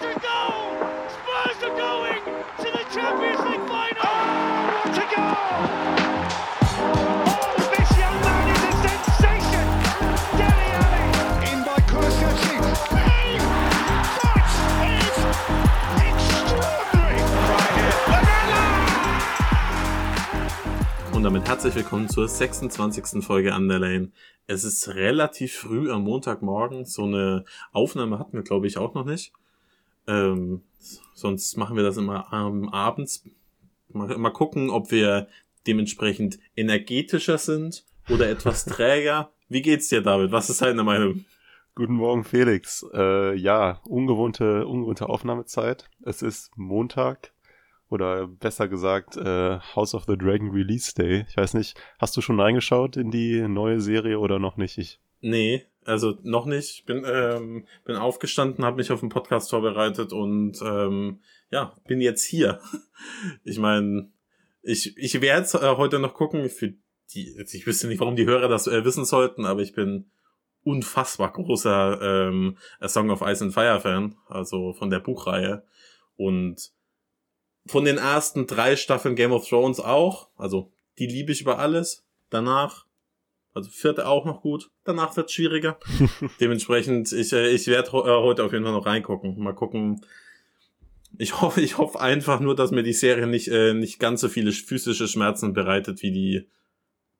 to goal! Spurs are going to the Champions League final! Oh, what a goal! Oh, this young man is a sensation! Dele Alli! In by Kulusevski. Hey, that is extraordinary! Lamella! Und damit herzlich willkommen zur 26. Folge Underlane. Es ist relativ früh am Montagmorgen. So eine Aufnahme hatten wir, glaube ich, auch noch nicht. Ähm, sonst machen wir das immer ähm, abends. Mal, mal gucken, ob wir dementsprechend energetischer sind oder etwas träger. Wie geht's dir, David? Was ist deine Meinung? Guten Morgen, Felix. Äh, ja, ungewohnte, ungewohnte Aufnahmezeit. Es ist Montag oder besser gesagt äh, House of the Dragon Release Day. Ich weiß nicht, hast du schon reingeschaut in die neue Serie oder noch nicht? Ich, Nee, also noch nicht. Ich bin, ähm, bin aufgestanden, habe mich auf den Podcast vorbereitet und ähm, ja, bin jetzt hier. Ich meine, ich, ich werde jetzt äh, heute noch gucken. Für die, ich wüsste nicht, warum die Hörer das äh, wissen sollten, aber ich bin unfassbar großer ähm, A Song of Ice and Fire Fan, also von der Buchreihe. Und von den ersten drei Staffeln Game of Thrones auch. Also die liebe ich über alles. Danach, also vierte auch noch gut. Danach wird's schwieriger. Dementsprechend, ich, äh, ich werde ho äh, heute auf jeden Fall noch reingucken. Mal gucken. Ich hoffe, ich hoffe einfach nur, dass mir die Serie nicht, äh, nicht ganz so viele physische Schmerzen bereitet wie die,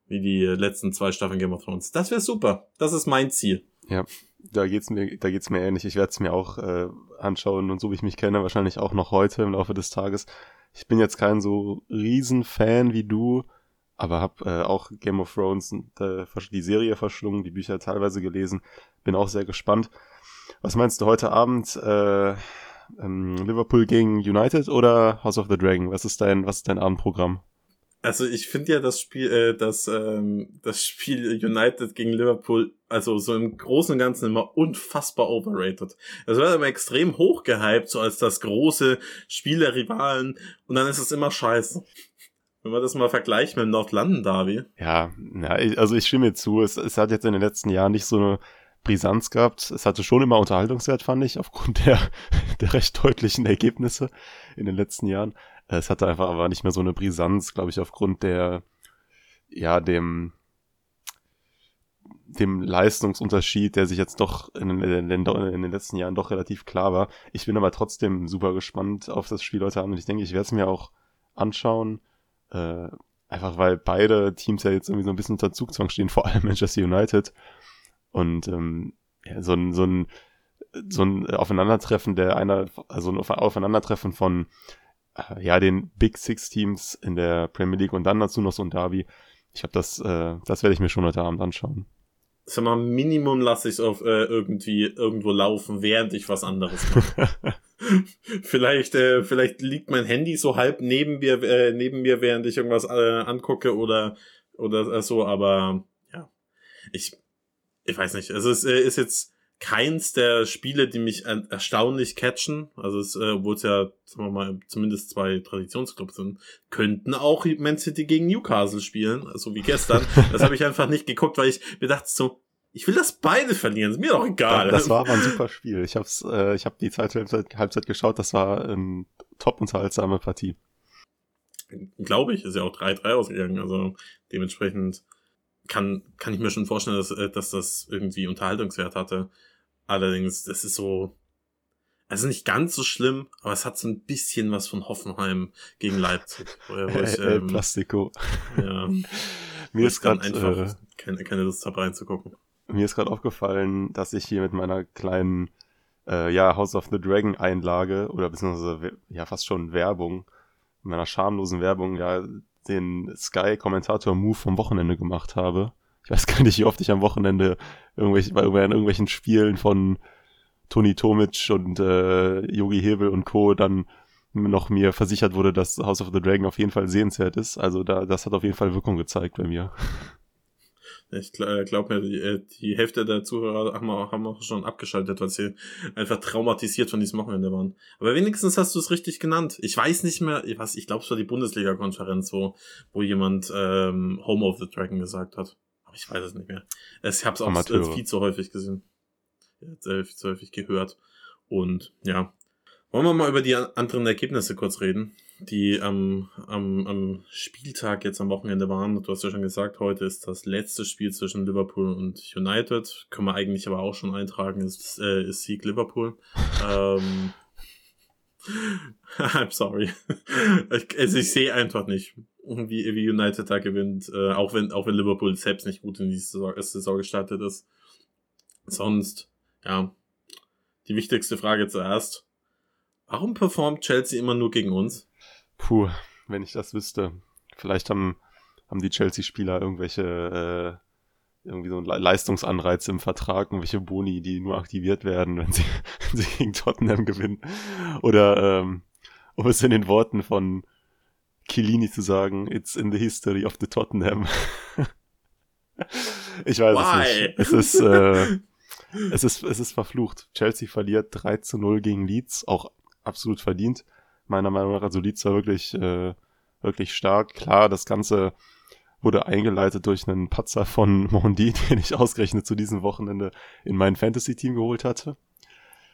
wie die letzten zwei Staffeln Game of Thrones. Das wäre super. Das ist mein Ziel. ja, da geht's mir, da geht's mir ähnlich. Ich werde es mir auch äh, anschauen und so wie ich mich kenne, wahrscheinlich auch noch heute im Laufe des Tages. Ich bin jetzt kein so riesen Fan wie du, aber habe äh, auch Game of Thrones äh, die Serie verschlungen, die Bücher teilweise gelesen. Bin auch sehr gespannt. Was meinst du heute Abend? Äh, ähm, Liverpool gegen United oder House of the Dragon? Was ist dein, was ist dein Abendprogramm? Also ich finde ja das Spiel, äh, das, ähm, das Spiel United gegen Liverpool, also so im Großen und Ganzen immer unfassbar overrated. Es wird immer extrem hoch gehypt, so als das große Spiel der Rivalen und dann ist es immer scheiße. Wenn man das mal vergleicht mit dem Nord-London-Derby. Ja, ich- also ich stimme zu. Es, es hat jetzt in den letzten Jahren nicht so eine Brisanz gehabt. Es hatte schon immer Unterhaltungswert, fand ich, aufgrund der, der recht deutlichen Ergebnisse in den letzten Jahren. Es hatte einfach aber nicht mehr so eine Brisanz, glaube ich, aufgrund der, ja, dem, dem Leistungsunterschied, der sich jetzt doch in, den, in den letzten Jahren doch relativ klar war. Ich bin aber trotzdem super gespannt auf das Spiel heute Abend und ich denke, ich werde es mir auch anschauen. Äh, einfach weil beide Teams ja jetzt irgendwie so ein bisschen unter Zugzwang stehen, vor allem Manchester United. Und ähm, ja, so ein, so ein so ein Aufeinandertreffen der einer, also ein Aufeinandertreffen von äh, ja den Big Six Teams in der Premier League und dann dazu noch so ein Derby. Ich habe das, äh, das werde ich mir schon heute Abend anschauen. Sag mal, Minimum lasse ich es auf äh, irgendwie irgendwo laufen, während ich was anderes mache. vielleicht, äh, vielleicht liegt mein Handy so halb neben mir, äh, neben mir, während ich irgendwas äh, angucke oder oder äh, so, aber ja, ich, ich weiß nicht. Also es äh, ist jetzt keins der Spiele, die mich er erstaunlich catchen. Also es, äh, obwohl es ja, sagen wir mal, zumindest zwei Traditionsclubs sind, könnten auch Man City gegen Newcastle spielen, so wie gestern. Das habe ich einfach nicht geguckt, weil ich mir dachte so, ich will, dass beide verlieren. Ist mir doch egal. Das war aber ein super Spiel. Ich hab's, äh, ich habe die zweite Halbzeit, Halbzeit geschaut. Das war eine top unterhaltsame Partie. glaube ich, ist ja auch 3-3 ausgegangen. Also dementsprechend kann, kann ich mir schon vorstellen, dass, äh, dass das irgendwie Unterhaltungswert hatte. Allerdings, das ist so, also nicht ganz so schlimm, aber es hat so ein bisschen was von Hoffenheim gegen Leipzig. Wo, ich, ähm, Plastico. ja, Mir ist gerade einfach äh, keine, keine Lust habe reinzugucken. Mir ist gerade aufgefallen, dass ich hier mit meiner kleinen äh, ja, House of the Dragon Einlage oder beziehungsweise we- ja fast schon Werbung, meiner schamlosen Werbung ja den Sky Kommentator Move vom Wochenende gemacht habe. Ich weiß gar nicht, wie oft ich am Wochenende irgendwelche, bei irgendwelchen Spielen von Toni Tomic und äh, Yogi Hebel und Co. dann noch mir versichert wurde, dass House of the Dragon auf jeden Fall sehenswert ist. Also da, das hat auf jeden Fall Wirkung gezeigt bei mir. Ich glaube mir, die, äh, die Hälfte der Zuhörer haben auch, haben auch schon abgeschaltet, weil sie einfach traumatisiert von diesem Wochenende waren. Aber wenigstens hast du es richtig genannt. Ich weiß nicht mehr, was, ich glaube es war die Bundesliga-Konferenz, wo, wo jemand ähm, Home of the Dragon gesagt hat. Aber ich weiß es nicht mehr. Ich habe es auch Amateure. viel zu häufig gesehen. Viel zu häufig gehört. Und ja, Wollen wir mal über die anderen Ergebnisse kurz reden, die am, am, am Spieltag jetzt am Wochenende waren. Du hast ja schon gesagt, heute ist das letzte Spiel zwischen Liverpool und United. Können wir eigentlich aber auch schon eintragen, ist, äh, ist Sieg Liverpool. ähm, I'm sorry. also ich sehe einfach nicht, wie, wie United da gewinnt, äh, auch wenn auch wenn Liverpool selbst nicht gut in die Saison, Saison gestartet ist. Sonst, ja, die wichtigste Frage zuerst. Warum performt Chelsea immer nur gegen uns? Puh, wenn ich das wüsste. Vielleicht haben, haben die Chelsea-Spieler irgendwelche äh, irgendwie so ein Leistungsanreiz im Vertrag, irgendwelche Boni, die nur aktiviert werden, wenn sie, wenn sie gegen Tottenham gewinnen. Oder ähm, um es in den Worten von Chiellini zu sagen, it's in the history of the Tottenham. ich weiß Why? es nicht. Es ist, äh, es ist, es ist verflucht. Chelsea verliert 3 zu 0 gegen Leeds, auch absolut verdient. Meiner Meinung nach, also Leeds war wirklich, äh, wirklich stark. Klar, das Ganze wurde eingeleitet durch einen Patzer von Mondi, den ich ausgerechnet zu diesem Wochenende in mein Fantasy-Team geholt hatte.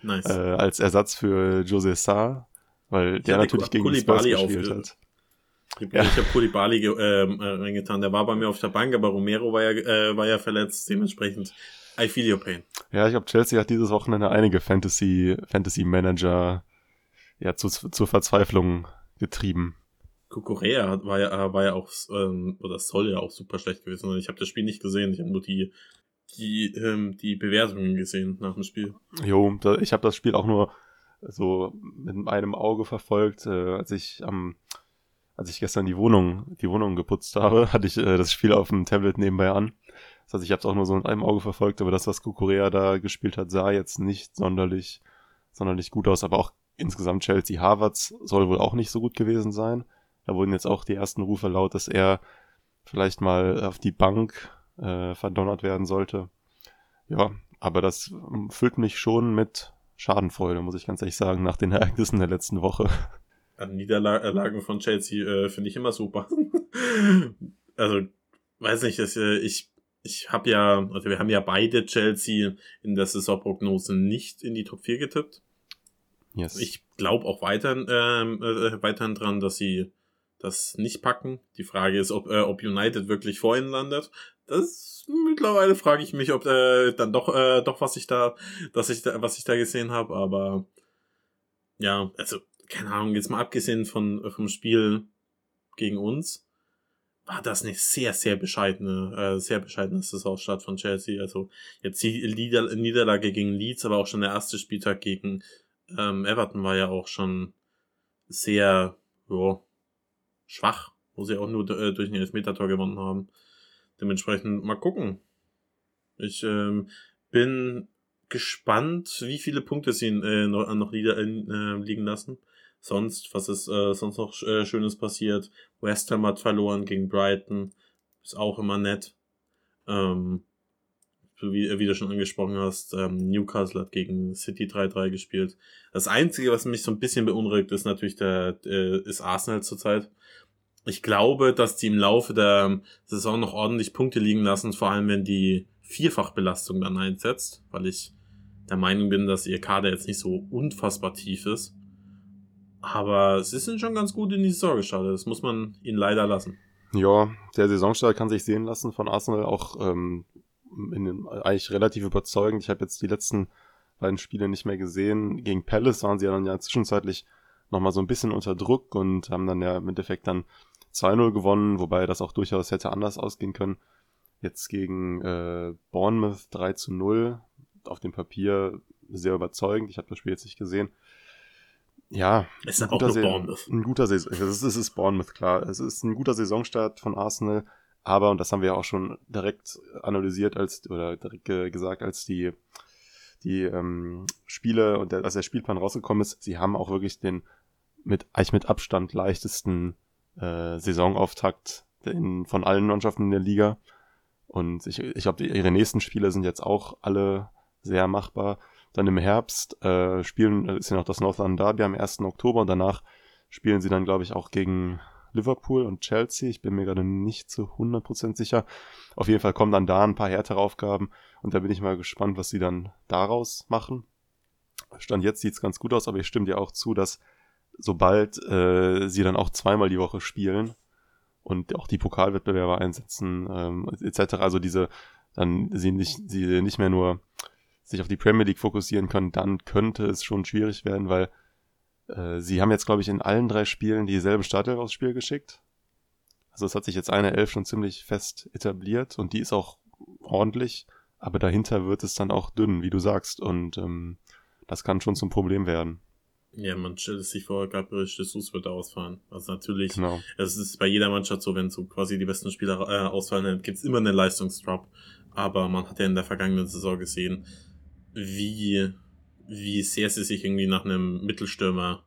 Nice. Äh, als Ersatz für Jose Sarr, weil der natürlich gegen die Spurs gespielt hat. Ich, ja. ich habe Kulibali ähm, äh, reingetan. Der war bei mir auf der Bank, aber Romero war ja, äh, war ja verletzt. Dementsprechend, I feel your pain. Ja, ich glaube, Chelsea hat dieses Wochenende einige Fantasy, Fantasy Manager ja, zu, zur Verzweiflung getrieben. Kukurea war ja, war ja auch, ähm, oder soll ja auch super schlecht gewesen sein. Ich habe das Spiel nicht gesehen, ich habe nur die, die, ähm, die Bewertungen gesehen nach dem Spiel. Jo, da, ich habe das Spiel auch nur so mit einem Auge verfolgt, äh, als ich am, als ich gestern die Wohnung, die Wohnung geputzt habe, hatte ich äh, das Spiel auf dem Tablet nebenbei an. Das heißt, ich habe es auch nur so mit einem Auge verfolgt, aber das, was Kukurea da gespielt hat, sah jetzt nicht sonderlich, sonderlich gut aus, aber auch insgesamt Chelsea Harvards soll wohl auch nicht so gut gewesen sein. Da wurden jetzt auch die ersten Rufe laut, dass er vielleicht mal auf die Bank äh, verdonnert werden sollte. Ja, aber das füllt mich schon mit Schadenfreude, muss ich ganz ehrlich sagen, nach den Ereignissen der letzten Woche. An Niederlagen von Chelsea äh, finde ich immer super. also, weiß nicht, dass, äh, ich, ich habe ja, also wir haben ja beide Chelsea in der Saisonprognose nicht in die Top 4 getippt. Yes. Ich glaube auch weiterhin, ähm, äh, weiterhin dran, dass sie das nicht packen. Die Frage ist, ob, äh, ob United wirklich vor ihnen landet. Das mittlerweile frage ich mich, ob äh, dann doch, äh, doch was ich da, dass ich da, was ich da gesehen habe. Aber ja, also keine Ahnung. Jetzt mal abgesehen von vom Spiel gegen uns, war das eine sehr, sehr bescheidene, äh, sehr bescheidene Saisonstart von Chelsea. Also jetzt die Nieder Niederlage gegen Leeds, aber auch schon der erste Spieltag gegen ähm, Everton war ja auch schon sehr ja, schwach, wo sie auch nur äh, durch ein Elfmeter-Tor gewonnen haben. Dementsprechend mal gucken. Ich ähm, bin gespannt, wie viele Punkte sie äh, noch, noch äh, liegen lassen. Sonst, was ist äh, sonst noch äh, Schönes passiert? West Ham hat verloren gegen Brighton. Ist auch immer nett. Ähm, wie, wie du schon angesprochen hast, ähm, Newcastle hat gegen City 3-3 gespielt. Das Einzige, was mich so ein bisschen beunruhigt, ist natürlich der, äh, ist Arsenal zurzeit. Ich glaube, dass die im Laufe der Saison noch ordentlich Punkte liegen lassen, vor allem wenn die Vierfachbelastung dann einsetzt, weil ich der Meinung bin, dass ihr Kader jetzt nicht so unfassbar tief ist. Aber sie sind schon ganz gut in die Saison gestartet. Das muss man ihnen leider lassen. Ja, der Saisonstart kann sich sehen lassen von Arsenal. Auch ähm, in, eigentlich relativ überzeugend. Ich habe jetzt die letzten beiden Spiele nicht mehr gesehen. Gegen Palace waren sie ja dann ja zwischenzeitlich nochmal so ein bisschen unter Druck und haben dann ja im Endeffekt dann 2-0 gewonnen, wobei das auch durchaus hätte anders ausgehen können. Jetzt gegen äh, Bournemouth 3 zu 0. Auf dem Papier sehr überzeugend. Ich habe das Spiel jetzt nicht gesehen. Ja, es ist auch nur Bournemouth. Ein guter Saison, es ist, es ist Bournemouth, klar. Es ist ein guter Saisonstart von Arsenal. Aber, und das haben wir ja auch schon direkt analysiert als, oder direkt ge gesagt, als die, die ähm, Spiele und der, als der Spielplan rausgekommen ist, sie haben auch wirklich den mit, eigentlich mit Abstand leichtesten äh, Saisonauftakt in, von allen Mannschaften in der Liga. Und ich, ich glaube, ihre nächsten Spiele sind jetzt auch alle sehr machbar. Dann im Herbst äh, spielen, ist ja noch das Northern Derby am 1. Oktober und danach spielen sie dann, glaube ich, auch gegen Liverpool und Chelsea. Ich bin mir gerade nicht zu 100% sicher. Auf jeden Fall kommen dann da ein paar härtere Aufgaben und da bin ich mal gespannt, was sie dann daraus machen. Stand jetzt sieht's ganz gut aus, aber ich stimme dir auch zu, dass sobald äh, sie dann auch zweimal die Woche spielen und auch die Pokalwettbewerbe einsetzen, ähm, etc., also diese, dann sie nicht, sie nicht mehr nur sich auf die Premier League fokussieren können, dann könnte es schon schwierig werden, weil äh, sie haben jetzt, glaube ich, in allen drei Spielen dieselbe Startelf aufs Spiel geschickt. Also es hat sich jetzt eine Elf schon ziemlich fest etabliert und die ist auch ordentlich, aber dahinter wird es dann auch dünn, wie du sagst, und ähm, das kann schon zum Problem werden. Ja, man stellt es sich vor, Gabriel Jesus wird ausfallen. Also natürlich, genau. es ist bei jeder Mannschaft so, wenn so quasi die besten Spieler äh, ausfallen, gibt es immer einen Leistungsdrop. Aber man hat ja in der vergangenen Saison gesehen, wie, wie sehr sie sich irgendwie nach einem Mittelstürmer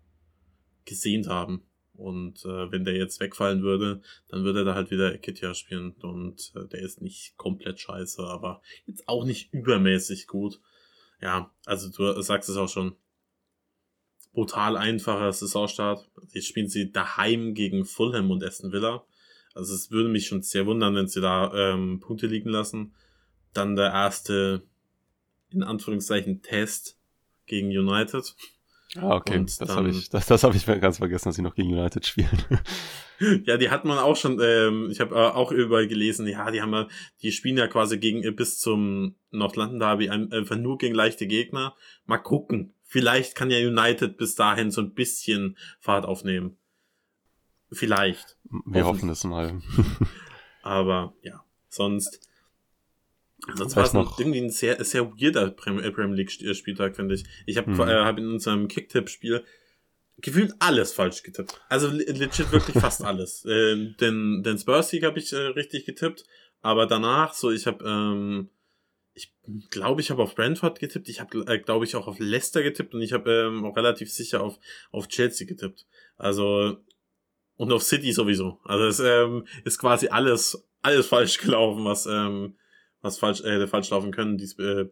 gesehnt haben. Und äh, wenn der jetzt wegfallen würde, dann würde er da halt wieder Ekitia spielen. Und äh, der ist nicht komplett scheiße, aber jetzt auch nicht übermäßig gut. Ja, also du sagst es auch schon. Brutal einfacher Saisonstart. Jetzt spielen sie daheim gegen Fulham und Aston Villa. Also es würde mich schon sehr wundern, wenn sie da ähm, Punkte liegen lassen. Dann der erste, in Anführungszeichen, Test gegen United. Ah, okay. Und das habe ich, das, das hab ich ganz vergessen, dass sie noch gegen United spielen. ja, die hat man auch schon, ähm, ich habe äh, auch überall gelesen, ja, die haben ja, die spielen ja quasi gegen äh, bis zum Nordlanden Derby einfach nur gegen leichte Gegner. Mal gucken. Vielleicht kann ja United bis dahin so ein bisschen Fahrt aufnehmen. Vielleicht. Wir hoffen es mal. Aber ja, sonst Sonst war es noch irgendwie ein sehr, sehr weirder äh, Premier League-Spieltag, finde ich. Ich habe mhm. äh, hab in unserem Kicktipp-Spiel gefühlt alles falsch getippt. Also legit wirklich fast alles. Äh, den, den Spurs-Sieg habe ich äh, richtig getippt, aber danach so, ich habe, ähm, ich glaube, ich habe auf Brentford getippt, ich habe, äh, glaube ich, auch auf Leicester getippt und ich habe ähm, auch relativ sicher auf, auf Chelsea getippt. Also und auf City sowieso. Also es ähm, ist quasi alles, alles falsch gelaufen, was ähm, was falsch, äh, falsch laufen können äh,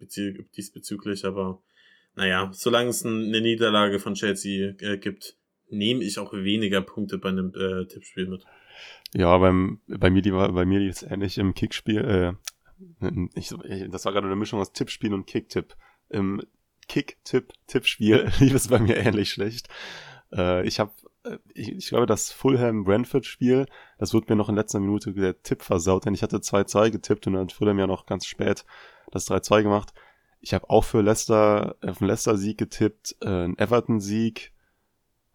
diesbezüglich, aber naja, solange es eine Niederlage von Chelsea äh, gibt, nehme ich auch weniger Punkte bei einem äh, Tippspiel mit. Ja, beim, bei mir, die war, bei mir ist ähnlich im Kickspiel, äh, ich, das war gerade eine Mischung aus Tippspiel und Kicktipp. Im Kick-Tipp-Tippspiel lief es bei mir ähnlich schlecht. Äh, ich habe ich, ich glaube, das Fulham-Brentford-Spiel, das wird mir noch in letzter Minute der Tipp versaut, denn ich hatte 2-2 getippt und dann hat Fulham ja noch ganz spät das 3-2 gemacht. Ich habe auch für Leicester, auf einen Leicester-Sieg getippt, äh, einen Everton-Sieg,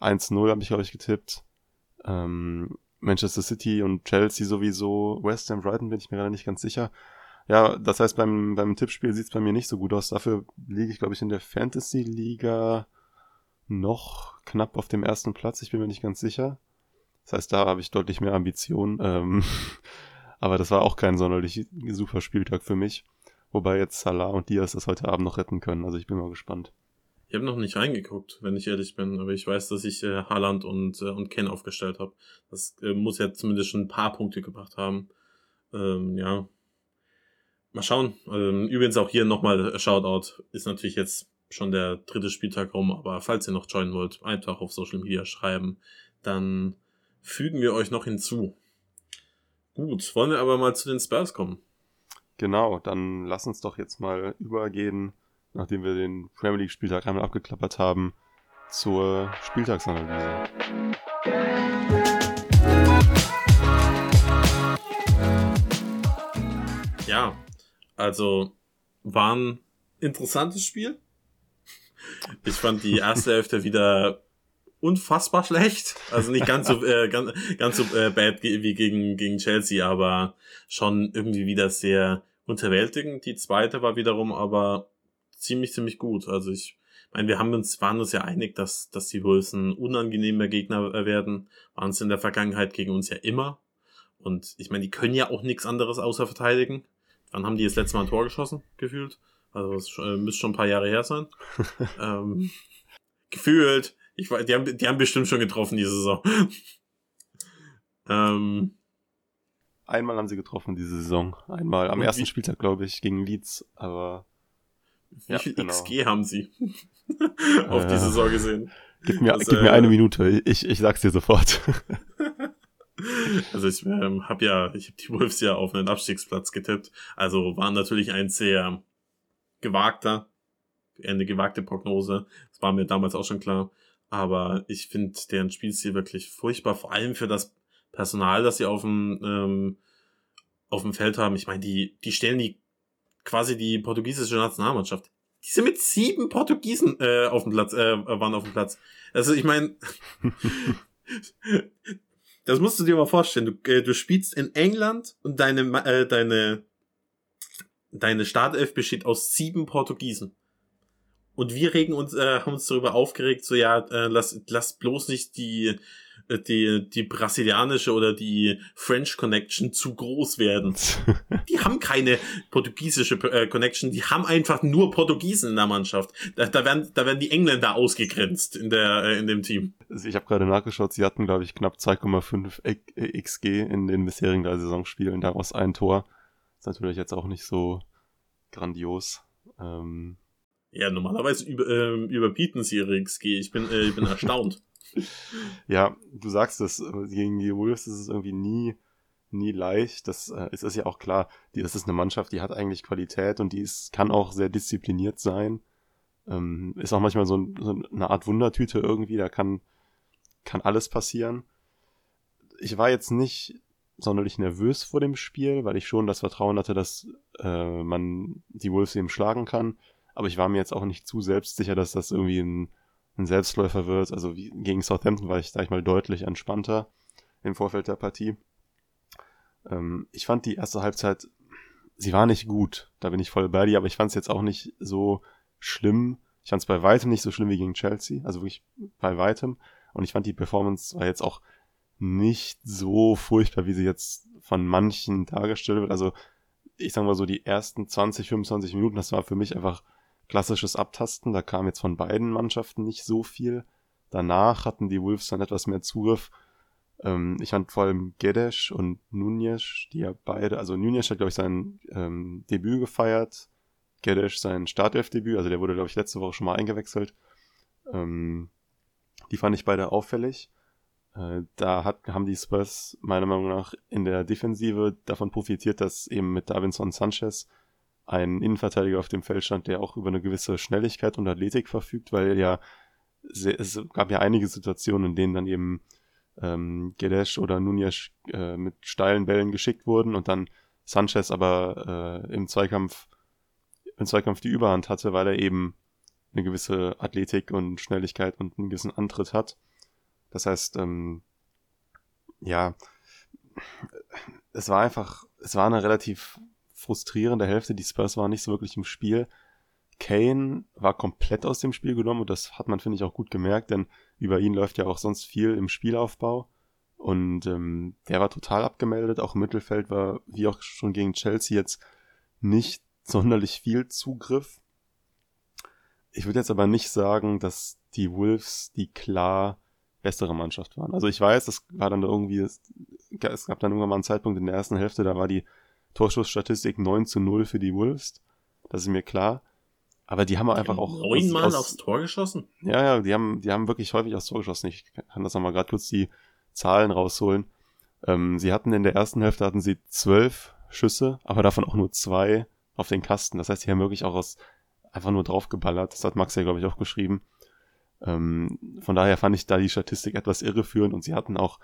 1-0 habe ich, glaube ich, getippt. Ähm, Manchester City und Chelsea sowieso, West Ham, Brighton bin ich mir gerade nicht ganz sicher. Ja, das heißt, beim, beim Tippspiel sieht es bei mir nicht so gut aus. Dafür liege ich, glaube ich, in der Fantasy-Liga noch knapp auf dem ersten Platz. Ich bin mir nicht ganz sicher. Das heißt, da habe ich deutlich mehr Ambitionen. Ähm, aber das war auch kein sonderlich super Spieltag für mich. Wobei jetzt Salah und Diaz das heute Abend noch retten können. Also ich bin mal gespannt. Ich habe noch nicht reingeguckt, wenn ich ehrlich bin, aber ich weiß, dass ich äh, Haaland und, äh, und Ken aufgestellt habe. Das äh, muss ja zumindest schon ein paar Punkte gebracht haben. Ähm, ja. Mal schauen. Ähm, übrigens auch hier nochmal Shoutout. Ist natürlich jetzt schon der dritte Spieltag rum, aber falls ihr noch joinen wollt, einfach auf Social Media schreiben, dann fügen wir euch noch hinzu. Gut, wollen wir aber mal zu den Spurs kommen. Genau, dann lass uns doch jetzt mal übergehen, nachdem wir den Premier League Spieltag einmal abgeklappert haben, zur Spieltagsanalyse. Ja, also war ein interessantes Spiel. Ich fand die erste Hälfte wieder unfassbar schlecht. Also nicht ganz so äh, ganz, ganz so äh, bad wie gegen gegen Chelsea, aber schon irgendwie wieder sehr unterwältigend. Die zweite war wiederum aber ziemlich ziemlich gut. Also ich meine, wir haben uns waren uns ja einig, dass dass die Wolves ein unangenehmer Gegner werden. Waren es in der Vergangenheit gegen uns ja immer. Und ich meine, die können ja auch nichts anderes außer verteidigen. Wann haben die das letzte Mal ein Tor geschossen, gefühlt? Also es äh, müsste schon ein paar Jahre her sein. ähm, gefühlt. Ich die haben, die haben bestimmt schon getroffen diese Saison. ähm, Einmal haben sie getroffen diese Saison. Einmal am ersten Spieltag, glaube ich, gegen Leeds, aber. Wie ja, viel genau. XG haben sie auf äh, die Saison gesehen? Gib mir, also, gib mir eine Minute, ich, ich sag's dir sofort. also ich ähm, habe ja, ich habe die Wolves ja auf einen Abstiegsplatz getippt. Also war natürlich ein sehr gewagter, eine gewagte Prognose. Das war mir damals auch schon klar. Aber ich finde deren Spielstil wirklich furchtbar, vor allem für das Personal, das sie auf dem, ähm, auf dem Feld haben. Ich meine, die, die stellen die quasi die portugiesische Nationalmannschaft. Die sind mit sieben Portugiesen äh, auf dem Platz, äh, waren auf dem Platz. Also ich meine, das musst du dir mal vorstellen. Du, äh, du spielst in England und deine, äh, deine, deine Startelf besteht aus sieben Portugiesen. Und wir regen uns, äh, haben uns darüber aufgeregt, so ja, äh, lass, lass bloß nicht die, äh, die, die brasilianische oder die French Connection zu groß werden. die haben keine portugiesische äh, Connection, die haben einfach nur Portugiesen in der Mannschaft. Da, da, werden, da werden die Engländer ausgegrenzt in, der, äh, in dem Team. Also ich habe gerade nachgeschaut, sie hatten, glaube ich, knapp 2,5 XG in den bisherigen drei Saisonspielen, daraus ein Tor. Ist natürlich jetzt auch nicht so grandios. Ähm, ja, normalerweise über, ähm, überbieten sie ihre XG. Ich bin, äh, ich bin erstaunt. ja, du sagst es, gegen die Wolves ist es irgendwie nie, nie leicht. Das äh, es ist ja auch klar, die, das ist eine Mannschaft, die hat eigentlich Qualität und die ist, kann auch sehr diszipliniert sein. Ähm, ist auch manchmal so, ein, so, eine Art Wundertüte irgendwie, da kann, kann alles passieren. Ich war jetzt nicht sonderlich nervös vor dem Spiel, weil ich schon das Vertrauen hatte, dass äh, man die Wolves eben schlagen kann. Aber ich war mir jetzt auch nicht zu selbstsicher, dass das irgendwie ein ein Selbstläufer wird. Also wie, gegen Southampton war ich, sag ich mal, deutlich entspannter im Vorfeld der Partie. Ähm, ich fand die erste Halbzeit, sie war nicht gut, da bin ich voll bei dir, aber ich fand es jetzt auch nicht so schlimm. Ich fand es bei weitem nicht so schlimm wie gegen Chelsea, also wirklich bei weitem. Und ich fand die Performance war jetzt auch nicht so furchtbar, wie sie jetzt von manchen dargestellt wird. Also ich sag mal so, die ersten 20, 25 Minuten, das war für mich einfach klassisches Abtasten. Da kam jetzt von beiden Mannschaften nicht so viel. Danach hatten die Wolves dann etwas mehr Zugriff. Ähm, ich fand vor allem Gedesh und Nunez, die ja beide, also Nunez hat, glaube ich, sein ähm, Debüt gefeiert. Gedesh sein Startelf-Debüt, also der wurde, glaube ich, letzte Woche schon mal eingewechselt. Ähm, die fand ich beide auffällig. Äh, da hat, haben die Spurs meiner Meinung nach in der Defensive davon profitiert, dass eben mit Davinson Sanchez ein Innenverteidiger auf dem Feld stand, der auch über eine gewisse Schnelligkeit und Athletik verfügt, weil ja es gab ja einige Situationen, in denen dann eben ähm, Gedesh oder Nunez äh, mit steilen Bällen geschickt wurden und dann Sanchez aber äh, im Zweikampf im Zweikampf die Überhand hatte, weil er eben eine gewisse Athletik und Schnelligkeit und einen gewissen Antritt hat. Das heißt, ähm, ja, es war einfach, es war eine relativ frustrierende Hälfte. Die Spurs waren nicht so wirklich im Spiel. Kane war komplett aus dem Spiel genommen und das hat man, finde ich, auch gut gemerkt, denn über ihn läuft ja auch sonst viel im Spielaufbau. Und ähm, der war total abgemeldet. Auch im Mittelfeld war, wie auch schon gegen Chelsea, jetzt nicht sonderlich viel Zugriff. Ich würde jetzt aber nicht sagen, dass die Wolves die klar bessere Mannschaft waren. Also ich weiß, das war dann irgendwie, es gab dann irgendwann mal einen Zeitpunkt in der ersten Hälfte, da war die Torschussstatistik 9 zu 0 für die Wolves. Das ist mir klar. Aber die haben einfach auch. Neunmal aufs Tor geschossen? Ja, ja, die haben, die haben wirklich häufig aufs Tor geschossen. Ich kann das nochmal gerade kurz die Zahlen rausholen. Ähm, sie hatten in der ersten Hälfte hatten sie zwölf Schüsse, aber davon auch nur zwei auf den Kasten. Das heißt, die haben wirklich auch aus, einfach nur draufgeballert. Das hat Max ja, glaube ich, auch geschrieben. Ähm, von daher fand ich da die Statistik etwas irreführend und sie hatten auch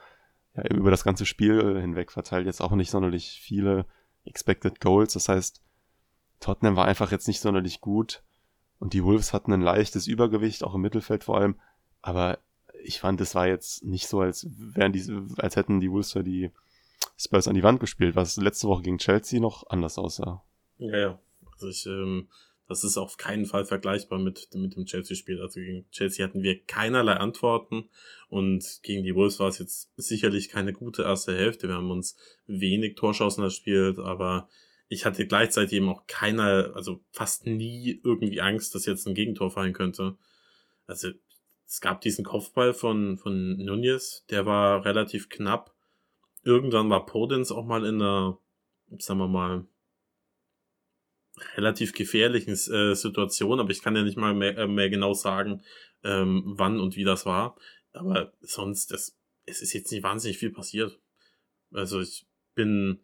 ja, über das ganze Spiel hinweg verteilt jetzt auch nicht sonderlich viele Expected Goals. Das heißt, Tottenham war einfach jetzt nicht sonderlich gut und die Wolves hatten ein leichtes Übergewicht, auch im Mittelfeld vor allem. Aber ich fand, es war jetzt nicht so, als wären die, als hätten die Wolves die Spurs an die Wand gespielt, was letzte Woche gegen Chelsea noch anders aussah. Ja, ja. Also ich, ähm, das ist auf keinen Fall vergleichbar mit, mit dem Chelsea-Spiel. Also gegen Chelsea hatten wir keinerlei Antworten und gegen die Wolves war es jetzt sicherlich keine gute erste Hälfte. Wir haben uns wenig Torschancen erspielt, aber ich hatte gleichzeitig eben auch keiner, also fast nie irgendwie Angst, dass jetzt ein Gegentor fallen könnte. Also es gab diesen Kopfball von, von Nunez, der war relativ knapp. Irgendwann war Podens auch mal in einer, sagen wir mal, relativ gefährlichen äh, Situation, aber ich kann ja nicht mal mehr, äh, mehr genau sagen, ähm, wann und wie das war. Aber sonst, es, es ist jetzt nicht wahnsinnig viel passiert. Also ich bin,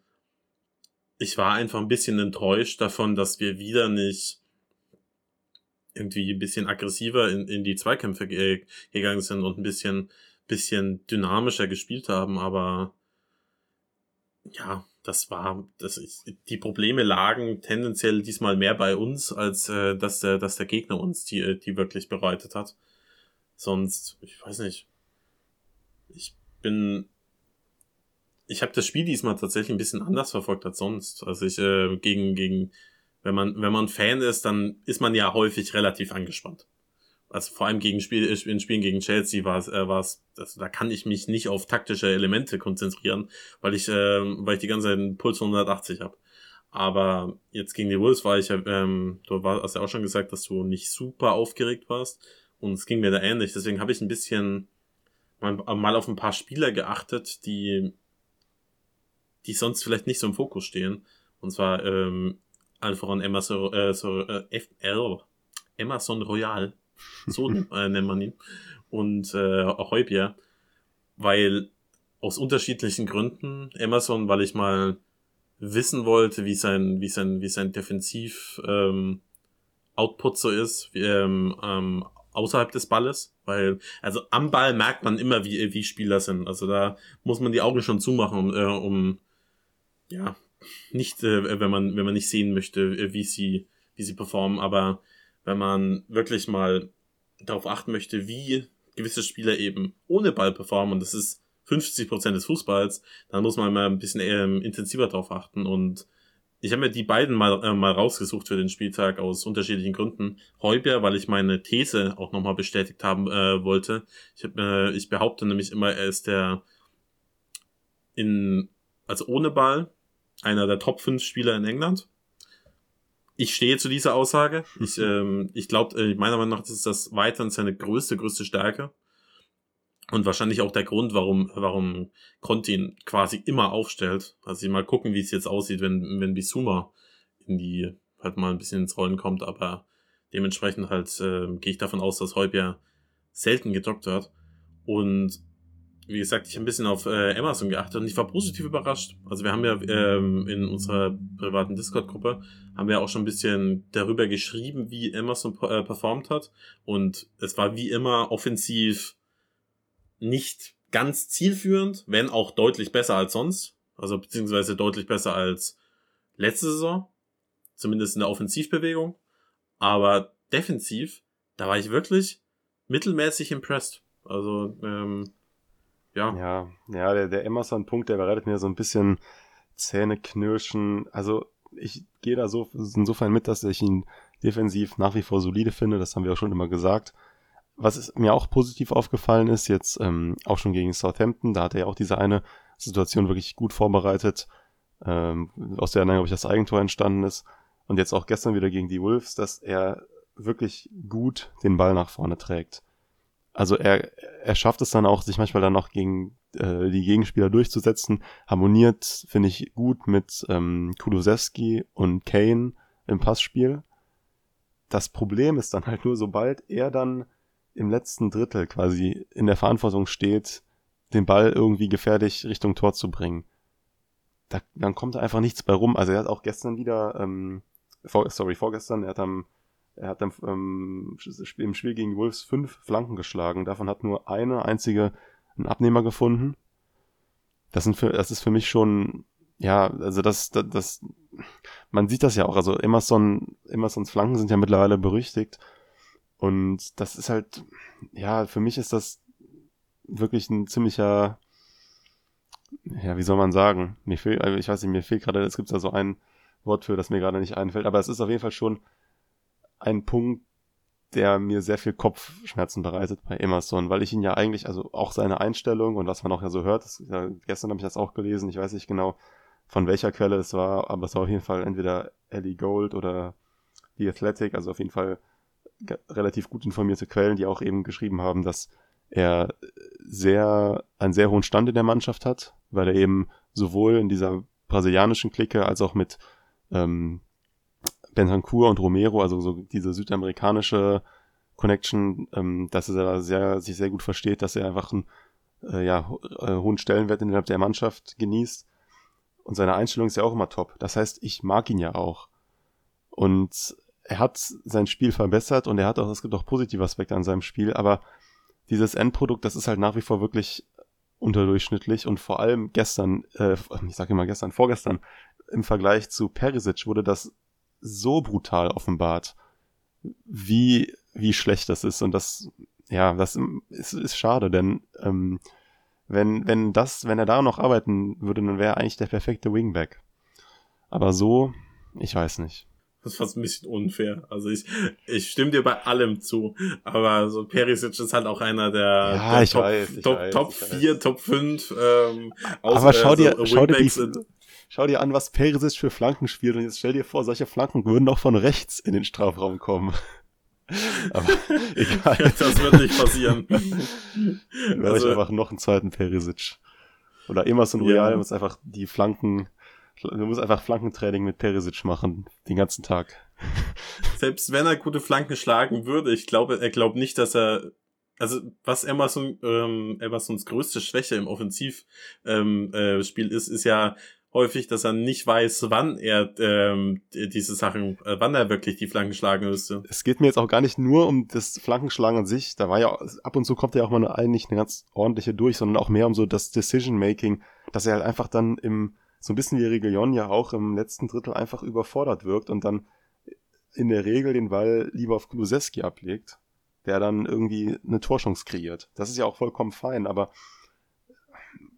ich war einfach ein bisschen enttäuscht davon, dass wir wieder nicht irgendwie ein bisschen aggressiver in, in die Zweikämpfe ge gegangen sind und ein bisschen, bisschen dynamischer gespielt haben, aber ja, das war, das ist, die Probleme lagen tendenziell diesmal mehr bei uns, als äh, dass der, dass der Gegner uns die, die wirklich bereitet hat. Sonst, ich weiß nicht. Ich bin, ich habe das Spiel diesmal tatsächlich ein bisschen anders verfolgt als sonst. Also ich äh, gegen gegen, wenn man wenn man Fan ist, dann ist man ja häufig relativ angespannt also vor allem gegen Spiel, äh, in Spielen gegen Chelsea war es, äh, war es, also da kann ich mich nicht auf taktische Elemente konzentrieren, weil ich, äh, weil ich die ganze Zeit einen Puls von 180 habe. Aber jetzt gegen die Wolves war ich, ähm, du hast ja auch schon gesagt, dass du nicht super aufgeregt warst und es ging mir da ähnlich. Deswegen habe ich ein bisschen mal, mal auf ein paar Spieler geachtet, die, die sonst vielleicht nicht so im Fokus stehen. Und zwar ähm, allen voran Emerson, äh, so, äh, Emerson Royal so äh, nennt man ihn. Und äh, auch Heubier, weil aus unterschiedlichen Gründen, Emerson, weil ich mal wissen wollte, wie sein, wie sein, wie sein Defensiv ähm, Output so ist, wie, ähm, ähm, außerhalb des Balles, weil, also am Ball merkt man immer, wie, wie Spieler sind. Also da muss man die Augen schon zumachen, um, äh, um ja, nicht, äh, wenn man, wenn man nicht sehen möchte, wie sie, wie sie performen, aber wenn man wirklich mal darauf achten möchte, wie gewisse Spieler eben ohne Ball performen, und das ist 50 Prozent des Fußballs, dann muss man mal ein bisschen ähm, intensiver darauf achten. Und ich habe mir die beiden mal, äh, mal rausgesucht für den Spieltag aus unterschiedlichen Gründen. Heuber, weil ich meine These auch nochmal bestätigt haben äh, wollte. Ich, hab, äh, ich behaupte nämlich immer, er ist der in, also ohne Ball, einer der Top 5 Spieler in England ich stehe zu dieser Aussage. Ich, ähm, ich glaube, äh, meiner Meinung nach ist das weiterhin seine größte, größte Stärke. Und wahrscheinlich auch der Grund, warum, warum Conte ihn quasi immer aufstellt. Also mal gucken, wie es jetzt aussieht, wenn, wenn Bisuma in die, halt mal ein bisschen ins Rollen kommt, aber dementsprechend halt, äh, gehe ich davon aus, dass Heubier selten gedockt wird. Und wie gesagt, ich habe ein bisschen auf äh, Amazon geachtet und ich war positiv überrascht. Also wir haben ja ähm, in unserer privaten Discord-Gruppe haben wir auch schon ein bisschen darüber geschrieben, wie Amazon äh, performt hat. Und es war wie immer offensiv nicht ganz zielführend, wenn auch deutlich besser als sonst. Also beziehungsweise deutlich besser als letzte Saison. Zumindest in der Offensivbewegung. Aber defensiv, da war ich wirklich mittelmäßig impressed. Also, ähm, ja. Ja, ja, der, der Emerson-Punkt, der bereitet mir so ein bisschen Zähneknirschen. Also ich gehe da so insofern mit, dass ich ihn defensiv nach wie vor solide finde. Das haben wir auch schon immer gesagt. Was ist, mir auch positiv aufgefallen ist, jetzt ähm, auch schon gegen Southampton, da hat er ja auch diese eine Situation wirklich gut vorbereitet, ähm, aus der dann, glaube ich, das Eigentor entstanden ist. Und jetzt auch gestern wieder gegen die Wolves, dass er wirklich gut den Ball nach vorne trägt. Also er, er schafft es dann auch, sich manchmal dann noch gegen äh, die Gegenspieler durchzusetzen. Harmoniert, finde ich, gut mit ähm, Kulusewski und Kane im Passspiel. Das Problem ist dann halt nur, sobald er dann im letzten Drittel quasi in der Verantwortung steht, den Ball irgendwie gefährlich Richtung Tor zu bringen. Da, dann kommt da einfach nichts bei rum. Also er hat auch gestern wieder, ähm, vor, sorry, vorgestern, er hat am er hat dann, ähm, im Spiel gegen Wolves fünf Flanken geschlagen. Davon hat nur eine einzige einen Abnehmer gefunden. Das, sind für, das ist für mich schon, ja, also das, das, das, man sieht das ja auch. Also Emerson, Emersons Flanken sind ja mittlerweile berüchtigt. Und das ist halt, ja, für mich ist das wirklich ein ziemlicher, ja, wie soll man sagen? Mir fehlt, also ich weiß nicht, mir fehlt gerade, es gibt da so ein Wort für, das mir gerade nicht einfällt, aber es ist auf jeden Fall schon ein Punkt, der mir sehr viel Kopfschmerzen bereitet bei Emerson, weil ich ihn ja eigentlich, also auch seine Einstellung und was man auch ja so hört, das, ja, gestern habe ich das auch gelesen, ich weiß nicht genau, von welcher Quelle es war, aber es war auf jeden Fall entweder Ellie Gold oder The Athletic, also auf jeden Fall relativ gut informierte Quellen, die auch eben geschrieben haben, dass er sehr, einen sehr hohen Stand in der Mannschaft hat, weil er eben sowohl in dieser brasilianischen Clique als auch mit ähm, Bentancur und Romero, also so diese südamerikanische Connection, ähm, dass er da sehr, sich sehr gut versteht, dass er einfach einen äh, ja, äh, hohen Stellenwert innerhalb der Mannschaft genießt. Und seine Einstellung ist ja auch immer top. Das heißt, ich mag ihn ja auch. Und er hat sein Spiel verbessert und er hat auch, es gibt auch positive Aspekte an seinem Spiel, aber dieses Endprodukt, das ist halt nach wie vor wirklich unterdurchschnittlich und vor allem gestern, äh, ich sage immer gestern, vorgestern, im Vergleich zu Perisic wurde das so brutal offenbart, wie, wie schlecht das ist und das, ja, das ist, ist schade, denn ähm, wenn, wenn das, wenn er da noch arbeiten würde, dann wäre er eigentlich der perfekte Wingback. Aber so, ich weiß nicht. Das ist fast ein bisschen unfair. Also ich, ich stimme dir bei allem zu. Aber so Perisic ist halt auch einer der, ja, der Top, weiß, Top, weiß, Top weiß. 4, Top 5. Ähm, aus, Aber schau dir, so schau dir, die. Schau dir an, was Perisic für Flanken spielt und jetzt stell dir vor, solche Flanken würden auch von rechts in den Strafraum kommen. Aber egal. Das wird nicht passieren. Wäre ich Also- einfach noch einen zweiten Perisic. Oder Emerson Ja. Royal muss einfach die Flanken, du musst einfach Flankentraining mit Perisic machen, den ganzen Tag. Selbst wenn er gute Flanken schlagen würde, ich glaube, er glaubt nicht, dass er also was Emerson, ähm, Emersons größte Schwäche im Offensivspiel ähm, äh, Spiel ist, ist ja häufig, dass er nicht weiß, wann er ähm, die- diese Sachen, äh, wann er wirklich die Flanken schlagen müsste. Es geht mir jetzt auch gar nicht nur um das Flankenschlagen an sich, da war ja ab und zu kommt ja auch mal eine, eigentlich eine ganz ordentliche durch, sondern auch mehr um so das Decision-Making, dass er halt einfach dann im, so ein bisschen wie Reguilon ja auch im letzten Drittel einfach überfordert wirkt und dann in der Regel den Ball lieber auf Kulusewski ablegt, der dann irgendwie eine Torchance kreiert. Das ist ja auch vollkommen fein, aber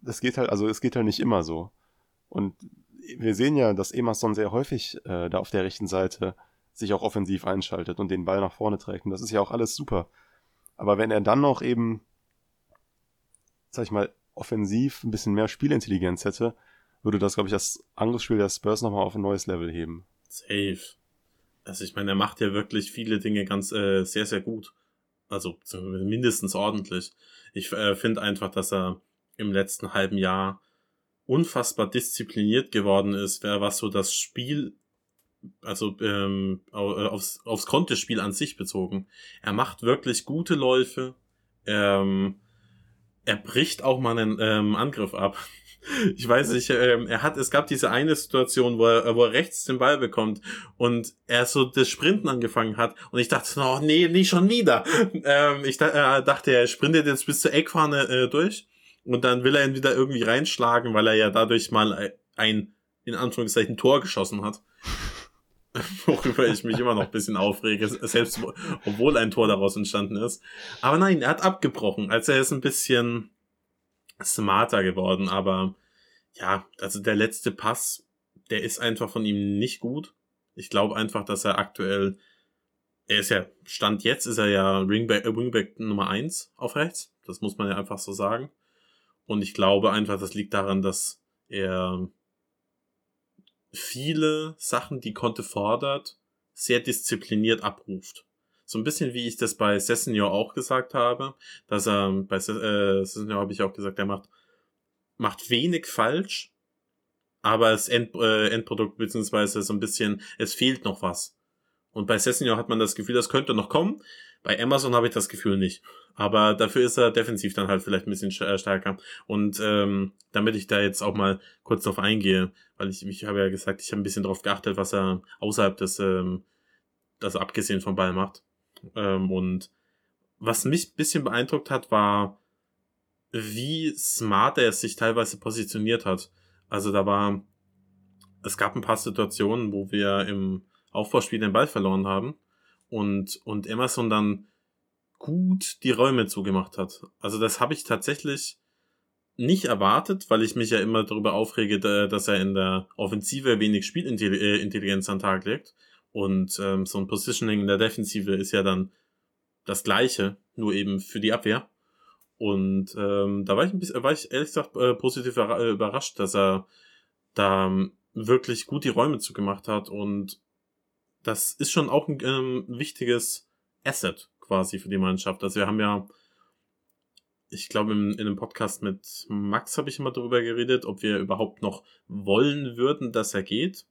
das geht halt, also es geht halt nicht immer so. Und wir sehen ja, dass Emerson sehr häufig äh, da auf der rechten Seite sich auch offensiv einschaltet und den Ball nach vorne trägt. Und das ist ja auch alles super. Aber wenn er dann noch eben, sag ich mal, offensiv ein bisschen mehr Spielintelligenz hätte, würde das, glaube ich, das Angriffsspiel der Spurs nochmal auf ein neues Level heben. Safe. Also ich meine, er macht ja wirklich viele Dinge ganz äh, sehr, sehr gut. Also mindestens ordentlich. Ich äh, finde einfach, dass er im letzten halben Jahr unfassbar diszipliniert geworden ist, was so das Spiel, also ähm, äh, aufs, aufs Kontespiel an sich bezogen. Er macht wirklich gute Läufe. Ähm, er bricht auch mal einen ähm, Angriff ab. Ich weiß nicht, ähm, er hat, es gab diese eine Situation, wo er, wo er rechts den Ball bekommt und er so das Sprinten angefangen hat und ich dachte, oh nee, nicht schon wieder. Ähm, ich äh, dachte, er sprintet jetzt bis zur Eckfahne äh, durch und dann will er ihn wieder irgendwie reinschlagen, weil er ja dadurch mal ein, in Anführungszeichen, Tor geschossen hat. Worüber ich mich immer noch ein bisschen aufrege, selbst wo- obwohl ein Tor daraus entstanden ist. Aber nein, er hat abgebrochen. Also er ist ein bisschen smarter geworden, aber ja, also der letzte Pass, der ist einfach von ihm nicht gut. Ich glaube einfach, dass er aktuell, er ist ja, Stand jetzt ist er ja Wingback, äh, Nummer eins auf rechts. Das muss man ja einfach so sagen. Und ich glaube einfach, das liegt daran, dass er viele Sachen, die Conte fordert, sehr diszipliniert abruft. So ein bisschen wie ich das bei Sessenor auch gesagt habe, dass er bei Se- äh, habe ich auch gesagt, er macht macht wenig falsch, aber das End, äh, Endprodukt beziehungsweise so ein bisschen, es fehlt noch was. Und bei Sessenor hat man das Gefühl, das könnte noch kommen. Bei Amazon habe ich das Gefühl nicht. Aber dafür ist er defensiv dann halt vielleicht ein bisschen äh, stärker. Und ähm, damit ich da jetzt auch mal kurz drauf eingehe, weil ich, ich habe ja gesagt, ich habe ein bisschen drauf geachtet, was er außerhalb des, ähm, also abgesehen vom Ball macht. Ähm, und was mich ein bisschen beeindruckt hat, war, wie smart er sich teilweise positioniert hat. Also da war, es gab ein paar Situationen, wo wir im Aufbauspiel den Ball verloren haben und, und Emerson dann gut die Räume zugemacht hat. Also das habe ich tatsächlich nicht erwartet, weil ich mich ja immer darüber aufrege, da- dass er in der Offensive wenig Spielintelligenz an den Tag legt. Und ähm, so ein Positioning in der Defensive ist ja dann das gleiche, nur eben für die Abwehr. Und ähm, da war ich ein bisschen, war ich ehrlich gesagt äh, positiv äh, überrascht, dass er da ähm, wirklich gut die Räume zugemacht hat. Und das ist schon auch ein ähm, wichtiges Asset quasi für die Mannschaft. Also wir haben ja, ich glaube, in, in einem Podcast mit Max habe ich immer darüber geredet, ob wir überhaupt noch wollen würden, dass er geht.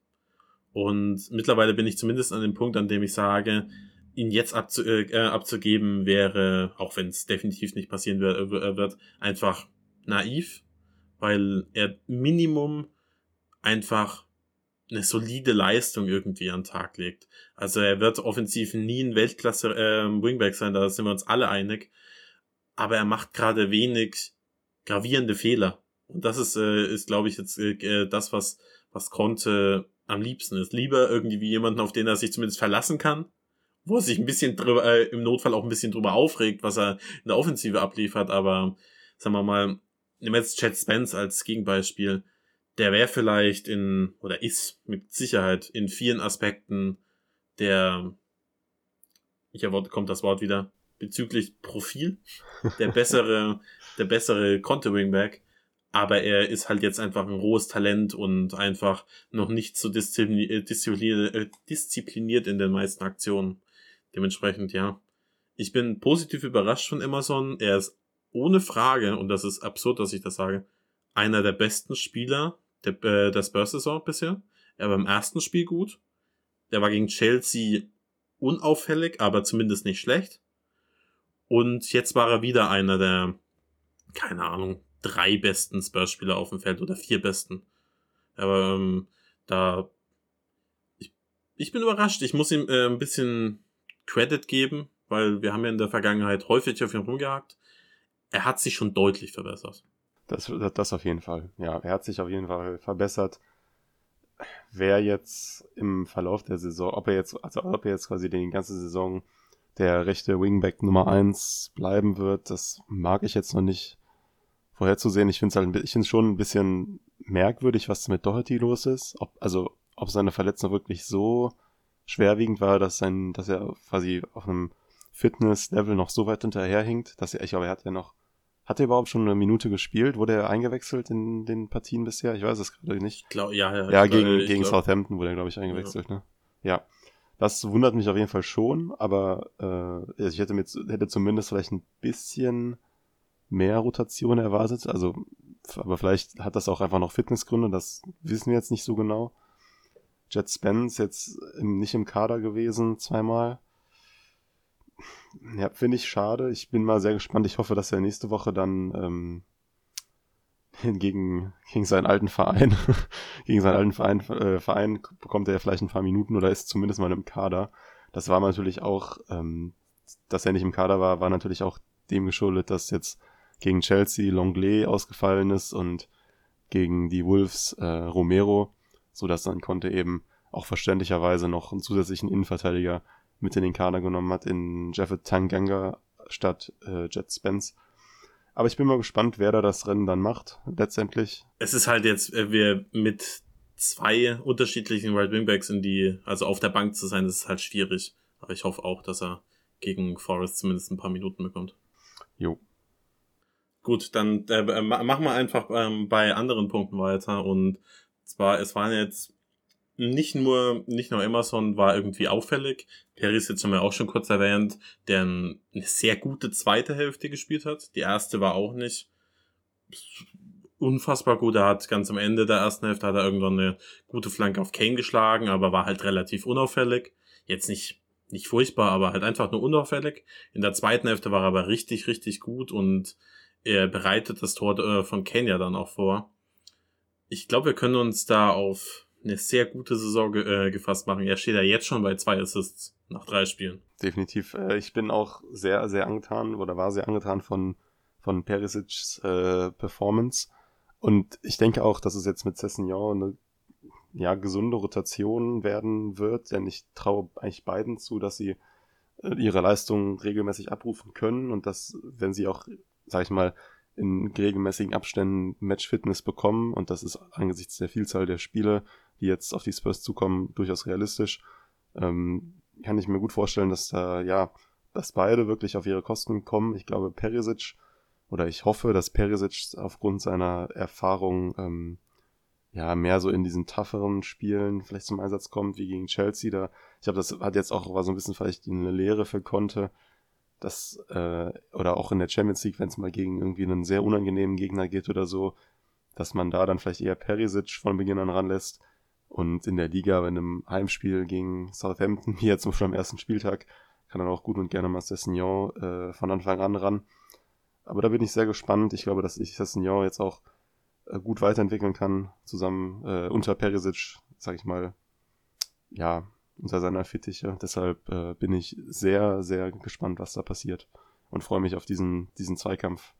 Und mittlerweile bin ich zumindest an dem Punkt, an dem ich sage, ihn jetzt abzu äh, äh, abzugeben wäre, auch wenn es definitiv nicht passieren wird, äh, wird, einfach naiv, weil er Minimum einfach eine solide Leistung irgendwie an den Tag legt. Also er wird offensiv nie ein Weltklasse äh, Wingback sein, da sind wir uns alle einig. Aber er macht gerade wenig gravierende Fehler. Und das ist, äh, ist glaube ich, jetzt äh, das, was, was Conte am liebsten ist. Lieber irgendwie wie jemanden, auf den er sich zumindest verlassen kann, wo er sich ein bisschen drüber, äh, im Notfall auch ein bisschen drüber aufregt, was er in der Offensive abliefert, aber sagen wir mal, nehmen wir jetzt Chad Spence als Gegenbeispiel, der wäre vielleicht in, oder ist mit Sicherheit in vielen Aspekten der, hier kommt das Wort wieder, bezüglich Profil, der bessere, der bessere Conte Wingback, aber er ist halt jetzt einfach ein rohes Talent und einfach noch nicht so diszipliniert, äh, diszipliniert in den meisten Aktionen. Dementsprechend, ja. Ich bin positiv überrascht von Emerson. Er ist ohne Frage, und das ist absurd, dass ich das sage, einer der besten Spieler der, äh, der Spurs-Saison bisher. Er war im ersten Spiel gut. Er war gegen Chelsea unauffällig, aber zumindest nicht schlecht. Und jetzt war er wieder einer der, keine Ahnung, drei besten Spurs-Spieler auf dem Feld oder vier besten. Aber ähm, da, ich, ich bin überrascht. Ich muss ihm äh, ein bisschen Credit geben, weil wir haben ja in der Vergangenheit häufig auf ihn rumgehakt. Er hat sich schon deutlich verbessert. Das, das auf jeden Fall. Ja, er hat sich auf jeden Fall verbessert. Wer jetzt im Verlauf der Saison, ob er jetzt, also ob er jetzt quasi die ganze Saison der rechte Wingback Nummer eins bleiben wird, das mag ich jetzt noch nicht vorherzusehen. Ich finde es halt, ich finde schon ein bisschen merkwürdig, was mit Doherty los ist. Ob, also, ob seine Verletzung wirklich so schwerwiegend war, dass sein, dass er quasi auf einem Fitness-Level noch so weit hinterherhinkt, dass er, ich glaube, er hat ja noch, hat er überhaupt schon eine Minute gespielt? Wurde er eingewechselt in den Partien bisher? Ich weiß es gerade nicht. Ich glaub, ja, ja. Ja, gegen, gegen glaub, Southampton wurde er, glaube ich, eingewechselt, ja. ne? Ja. Das wundert mich auf jeden Fall schon, aber äh, ich hätte, mit, hätte zumindest vielleicht ein bisschen mehr Rotation erwartet. Also, aber vielleicht hat das auch einfach noch Fitnessgründe, das wissen wir jetzt nicht so genau. Jet Spence jetzt im, nicht im Kader gewesen, zweimal. Ja, finde ich schade. Ich bin mal sehr gespannt. Ich hoffe, dass er nächste Woche dann ähm, gegen, gegen seinen alten Verein, gegen seinen alten Verein, äh, Verein bekommt er vielleicht ein paar Minuten oder ist zumindest mal im Kader. Das war natürlich auch, ähm, dass er nicht im Kader war, war natürlich auch dem geschuldet, dass jetzt gegen Chelsea Longley ausgefallen ist und gegen die Wolves äh, Romero so dass dann konnte eben auch verständlicherweise noch einen zusätzlichen Innenverteidiger mit in den Kader genommen hat, in Jeffet Tanganga statt äh, Jet Spence. Aber ich bin mal gespannt, wer da das Rennen dann macht, letztendlich. Es ist halt jetzt, äh, wir mit zwei unterschiedlichen Right Wingbacks in die, also auf der Bank zu sein, das ist halt schwierig. Aber ich hoffe auch, dass er gegen Forest zumindest ein paar Minuten bekommt. Jo. Gut, dann äh, machen wir einfach ähm, bei anderen Punkten weiter und zwar, es waren jetzt nicht nur, nicht nur Emerson war irgendwie auffällig. Perisic haben wir auch schon kurz erwähnt, der eine sehr gute zweite Hälfte gespielt hat. Die erste war auch nicht unfassbar gut. Er hat ganz am Ende der ersten Hälfte hat er irgendwann eine gute Flanke auf Kane geschlagen, aber war halt relativ unauffällig. Jetzt nicht, nicht furchtbar, aber halt einfach nur unauffällig. In der zweiten Hälfte war er aber richtig, richtig gut und er bereitet das Tor äh, von Kane ja dann auch vor ich glaube, wir können uns da auf eine sehr gute Saison ge äh, gefasst machen. Er steht ja jetzt schon bei zwei Assists nach drei Spielen. Definitiv. Äh, ich bin auch sehr, sehr angetan oder war sehr angetan von, von Perisic's äh, Performance. Und ich denke auch, dass es jetzt mit Cessignon eine ja, gesunde Rotation werden wird, denn ich traue eigentlich beiden zu, dass sie äh, ihre Leistung regelmäßig abrufen können und dass, wenn sie auch, sag ich mal, in regelmäßigen Abständen Matchfitness bekommen und das ist angesichts der Vielzahl der Spiele, die jetzt auf die Spurs zukommen, durchaus realistisch. Ähm, kann ich mir gut vorstellen, dass da, ja, dass beide wirklich auf ihre Kosten kommen. Ich glaube, Perisic, oder ich hoffe, dass Perisic aufgrund seiner Erfahrung, ähm, ja, mehr so in diesen tougheren Spielen vielleicht zum Einsatz kommt, wie gegen Chelsea. Da, ich glaube, das hat jetzt auch, war so ein bisschen vielleicht eine Lehre für Conte, das, äh, oder auch in der Champions League, wenn es mal gegen irgendwie einen sehr unangenehmen Gegner geht oder so, dass man da dann vielleicht eher Perisic von Beginn an ranlässt. Und in der Liga, wenn im Heimspiel gegen Southampton, jetzt zum Beispiel am ersten Spieltag, kann dann auch gut und gerne mal Sessignon äh, von Anfang an ran. Aber da bin ich sehr gespannt. Ich glaube, dass ich Sessignon jetzt auch äh, gut weiterentwickeln kann, zusammen äh, unter Perisic sag ich mal, ja, unter seiner Fittiche. Deshalb äh, bin ich sehr, sehr gespannt, was da passiert und freue mich auf diesen, diesen Zweikampf.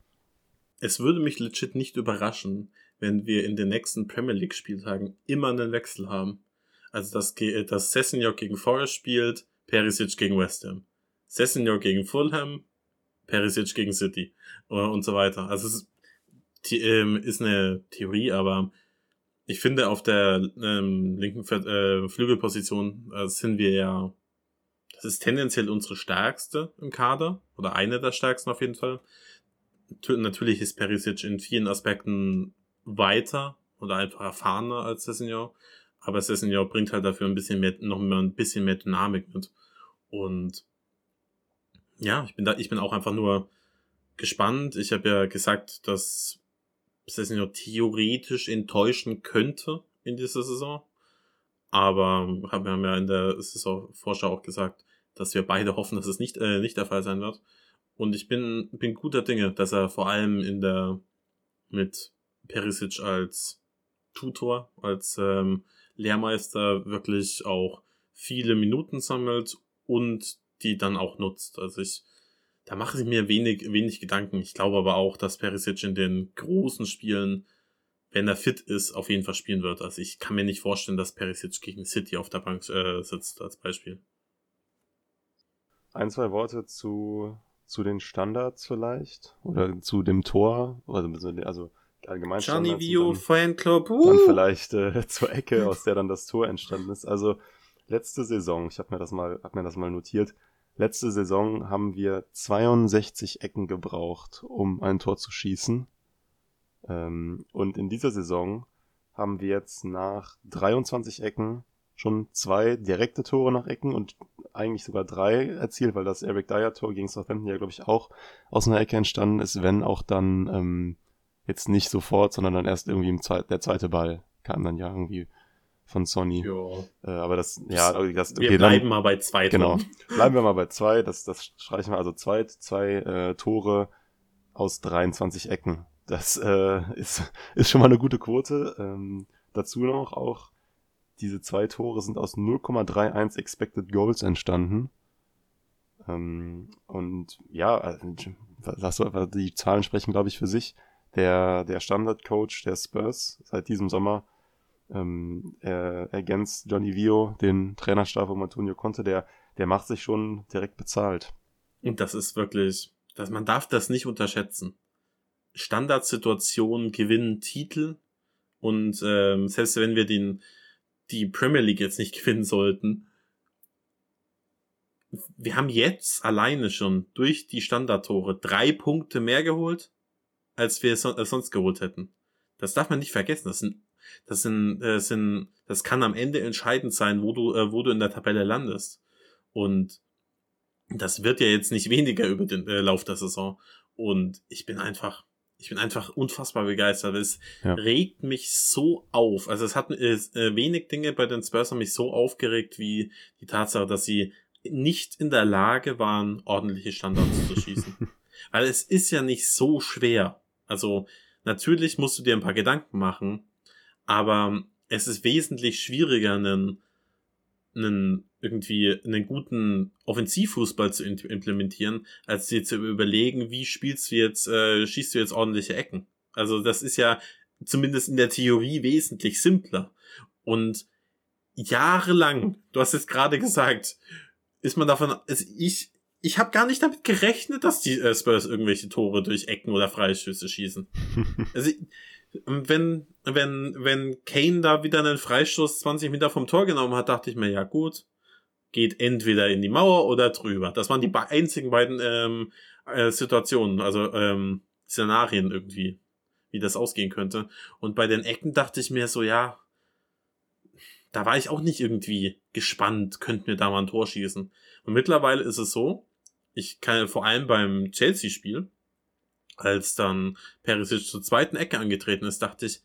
Es würde mich legit nicht überraschen, wenn wir in den nächsten Premier League Spieltagen immer einen Wechsel haben. Also, dass, dass Sessignon gegen Forest spielt, Perisic gegen West Ham. Sessignon gegen Fulham, Perisic gegen City und so weiter. Also, es ist, ähm, ist eine Theorie, aber ich finde, auf der ähm, linken äh, Flügelposition äh, sind wir ja, das ist tendenziell unsere stärkste im Kader oder eine der stärksten auf jeden Fall. Natürlich ist Perisic in vielen Aspekten weiter oder einfach erfahrener als Sessignon, aber Sessignon bringt halt dafür ein bisschen mehr, noch mal ein bisschen mehr Dynamik mit. Und ja, ich bin da, ich bin auch einfach nur gespannt. Ich habe ja gesagt, dass Sessignon theoretisch enttäuschen könnte in dieser Saison. Aber haben wir ja in der Saisonvorschau auch gesagt, dass wir beide hoffen, dass es nicht, äh, nicht der Fall sein wird. Und ich bin, bin guter Dinge, dass er vor allem in der mit Perisic als Tutor, als ähm, Lehrmeister wirklich auch viele Minuten sammelt und die dann auch nutzt. Also ich da mache ich mir wenig, wenig Gedanken. Ich glaube aber auch, dass Perisic in den großen Spielen, wenn er fit ist, auf jeden Fall spielen wird. Also ich kann mir nicht vorstellen, dass Perisic gegen City auf der Bank äh, sitzt, als Beispiel. Ein, zwei Worte zu, zu den Standards vielleicht? Oder zu dem Tor? Also, also allgemein Gianni Vio Fanclub. Uh. Dann vielleicht äh, zur Ecke, aus der dann das Tor entstanden ist. Also letzte Saison, ich habe mir das mal, hab mir das mal notiert, Letzte Saison haben wir 62 Ecken gebraucht, um ein Tor zu schießen. Ähm, und in dieser Saison haben wir jetzt nach 23 Ecken schon zwei direkte Tore nach Ecken und eigentlich sogar drei erzielt, weil das Eric Dyer Tor gegen Southampton ja, glaube ich, auch aus einer Ecke entstanden ist, wenn auch dann ähm, jetzt nicht sofort, sondern dann erst irgendwie im Zwe der zweite Ball kam dann ja irgendwie von Sony. Äh, aber das, ja, das, okay, wir bleiben dann, mal bei zwei. Genau. Bleiben wir mal bei zwei. Das, das streichen wir also zwei, zwei äh, Tore aus 23 Ecken. Das äh, ist, ist schon mal eine gute Quote. Ähm, dazu noch auch, diese zwei Tore sind aus 0,31 Expected Goals entstanden. Ähm, und ja, du, die Zahlen sprechen, glaube ich, für sich. Der, der Standard-Coach der Spurs seit diesem Sommer ähm, er ergänzt Johnny Vio, den Trainerstab um Antonio Conte, der, der macht sich schon direkt bezahlt. Und das ist wirklich, dass man darf das nicht unterschätzen. Standardsituationen gewinnen Titel und ähm, selbst wenn wir den die Premier League jetzt nicht gewinnen sollten, wir haben jetzt alleine schon durch die Standardtore drei Punkte mehr geholt, als wir es äh, sonst geholt hätten. Das darf man nicht vergessen. Das sind das sind, äh, sind, das kann am Ende entscheidend sein, wo du, äh, wo du in der Tabelle landest. Und das wird ja jetzt nicht weniger über den äh, Lauf der Saison. Und ich bin einfach, ich bin einfach unfassbar begeistert. Es ja. regt mich so auf. Also es hat äh, wenig Dinge bei den Spurs haben mich so aufgeregt wie die Tatsache, dass sie nicht in der Lage waren, ordentliche Standards zu schießen. Weil es ist ja nicht so schwer. Also natürlich musst du dir ein paar Gedanken machen, aber es ist wesentlich schwieriger, einen, einen irgendwie einen guten Offensivfußball zu implementieren, als dir zu überlegen, wie spielst du jetzt, äh, schießt du jetzt ordentliche Ecken. Also das ist ja zumindest in der Theorie wesentlich simpler. Und jahrelang, du hast es gerade gesagt, ist man davon, also ich, ich habe gar nicht damit gerechnet, dass die äh, Spurs irgendwelche Tore durch Ecken oder Freischüsse schießen. also wenn, wenn, wenn Kane da wieder einen Freistoß 20 Meter vom Tor genommen hat, dachte ich mir, ja gut, geht entweder in die Mauer oder drüber. Das waren die einzigen beiden ähm, äh, Situationen, also ähm, Szenarien irgendwie, wie das ausgehen könnte. Und bei den Ecken dachte ich mir so, ja, da war ich auch nicht irgendwie gespannt, könnten wir da mal ein Tor schießen. Und mittlerweile ist es so, ich kann vor allem beim Chelsea-Spiel, als dann Perisic zur zweiten Ecke angetreten ist, dachte ich,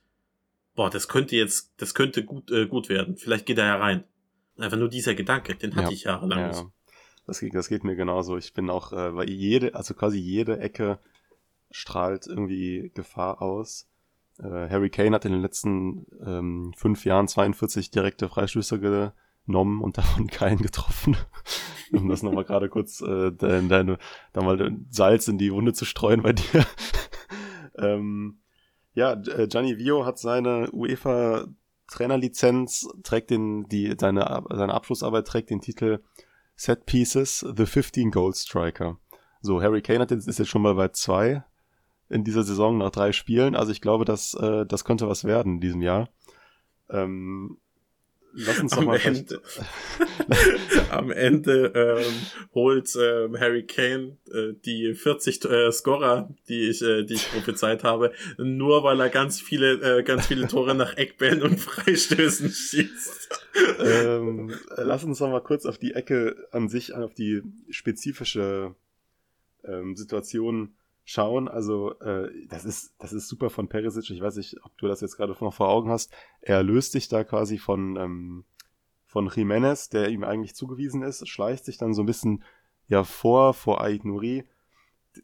boah, das könnte jetzt, das könnte gut, äh, gut werden. Vielleicht geht er ja rein. Einfach nur dieser Gedanke, den hatte ja, ich jahrelang ja, nicht. Das geht, das geht mir genauso. Ich bin auch, äh, weil jede, also quasi jede Ecke strahlt irgendwie Gefahr aus. Äh, Harry Kane hat in den letzten ähm, fünf Jahren 42 direkte Freistöße genommen und davon keinen getroffen. um das nochmal gerade kurz äh, deine, deine, da mal Salz in die Wunde zu streuen bei dir. ähm, ja, äh, Gianni Vio hat seine UEFA Trainerlizenz, trägt den, die, seine, seine Abschlussarbeit trägt den Titel Set Pieces, The 15 Goal Striker. So, Harry Kane hat jetzt, ist jetzt schon mal bei zwei in dieser Saison nach drei Spielen. Also ich glaube, dass äh, das könnte was werden in diesem Jahr. Ähm, lass uns doch am mal Ende, am Ende ähm, holt ähm, Harry Kane äh, die 40 äh, Scorer, die ich, äh, die ich prophezeit habe, nur weil er ganz viele, äh, ganz viele Tore nach Eckbällen und Freistößen schießt. ähm, lass uns noch mal kurz auf die Ecke an sich, auf die spezifische ähm, Situation schauen. Also äh, das ist das ist super von Perisic. Ich weiß nicht, ob du das jetzt gerade noch vor Augen hast. Er löst sich da quasi von ähm, von Jimenez, der ihm eigentlich zugewiesen ist, schleicht sich dann so ein bisschen ja vor vor Ait Nouri,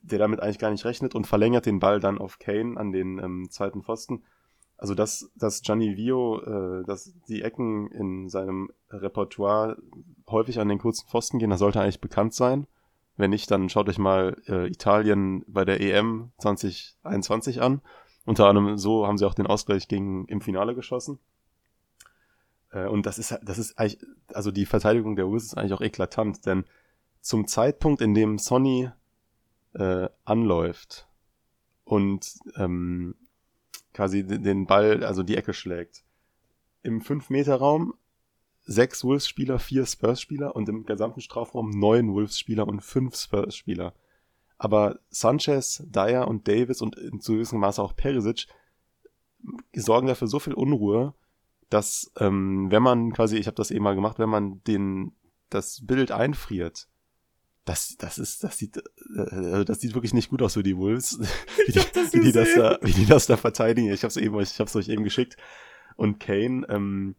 der damit eigentlich gar nicht rechnet und verlängert den Ball dann auf Kane an den ähm, zweiten Pfosten. Also dass dass Gianni Vio, äh, dass die Ecken in seinem Repertoire häufig an den kurzen Pfosten gehen, das sollte eigentlich bekannt sein. Wenn nicht, dann schaut euch mal äh, Italien bei der EM 2021 an. Unter anderem so haben sie auch den Ausgleich gegen im Finale geschossen. Äh, und das ist das ist eigentlich, also die Verteidigung der US ist eigentlich auch eklatant, denn zum Zeitpunkt, in dem Sonny äh, anläuft und ähm, quasi den Ball, also die Ecke schlägt, im 5-Meter-Raum sechs Wolves-Spieler, vier Spurs-Spieler und im gesamten Strafraum neun Wolves-Spieler und fünf Spurs-Spieler. Aber Sanchez, Dyer und Davis und in zu gewissem Maße auch Perisic sorgen dafür so viel Unruhe, dass ähm, wenn man quasi, ich habe das eben mal gemacht, wenn man den das Bild einfriert, das, das ist, das sieht, äh, das sieht wirklich nicht gut aus für die Wolves, wie die, wie die das da, wie die das da verteidigen. Ich habe es eben, ich habe es euch eben geschickt. Und Kane, ähm,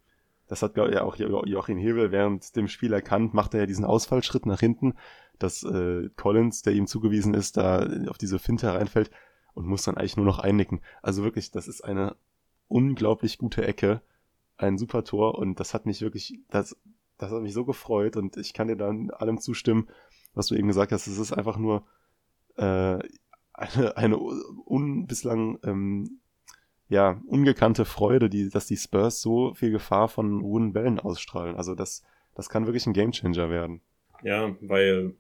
das hat ja auch Joachim Hebel während dem Spiel erkannt, macht er ja diesen Ausfallschritt nach hinten, dass äh, Collins, der ihm zugewiesen ist, da auf diese Finte reinfällt und muss dann eigentlich nur noch einnicken. Also wirklich, das ist eine unglaublich gute Ecke, ein super Tor und das hat mich wirklich, das, das hat mich so gefreut und ich kann dir dann allem zustimmen, was du eben gesagt hast. Es ist einfach nur äh, eine, eine un, bislang ähm, ja, ungekannte Freude, die, dass die Spurs so viel Gefahr von hohen Bällen ausstrahlen. Also das, das kann wirklich ein Gamechanger werden. Ja, weil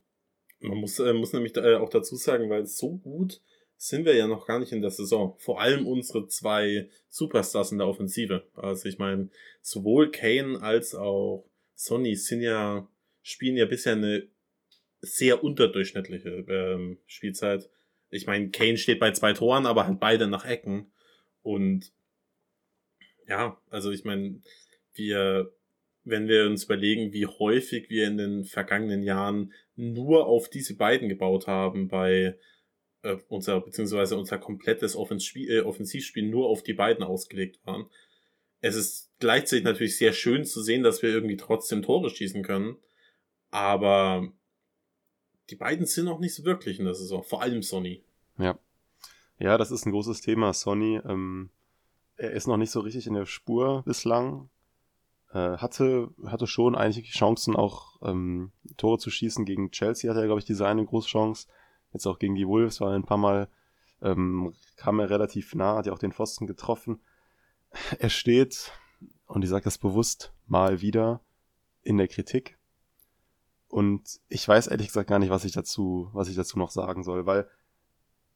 man muss, äh, muss nämlich äh, auch dazu sagen, weil so gut sind wir ja noch gar nicht in der Saison. Vor allem unsere zwei Superstars in der Offensive. Also ich meine, sowohl Kane als auch Sonny sind ja, spielen ja bisher eine sehr unterdurchschnittliche ähm, Spielzeit. Ich meine, Kane steht bei zwei Toren, aber halt beide nach Ecken. Und ja, also ich meine, wir, wenn wir uns überlegen, wie häufig wir in den vergangenen Jahren nur auf diese beiden gebaut haben, bei äh, unser, beziehungsweise unser komplettes Offensivspiel, äh, Offensivspiel nur auf die beiden ausgelegt waren. Es ist gleichzeitig natürlich sehr schön zu sehen, dass wir irgendwie trotzdem Tore schießen können, aber die beiden sind noch nicht so wirklich in der Saison, vor allem Sonny. Ja. Ja, das ist ein großes Thema. Sony, ähm, er ist noch nicht so richtig in der Spur bislang. Äh, hatte, hatte schon einige Chancen, auch ähm, Tore zu schießen. Gegen Chelsea hatte er, glaube ich, diese eine große Chance. Jetzt auch gegen die Wolves war er ein paar Mal, ähm, kam er relativ nah, hat ja auch den Pfosten getroffen. Er steht, und ich sage das bewusst, mal wieder in der Kritik. Und ich weiß ehrlich gesagt gar nicht, was ich dazu, was ich dazu noch sagen soll, weil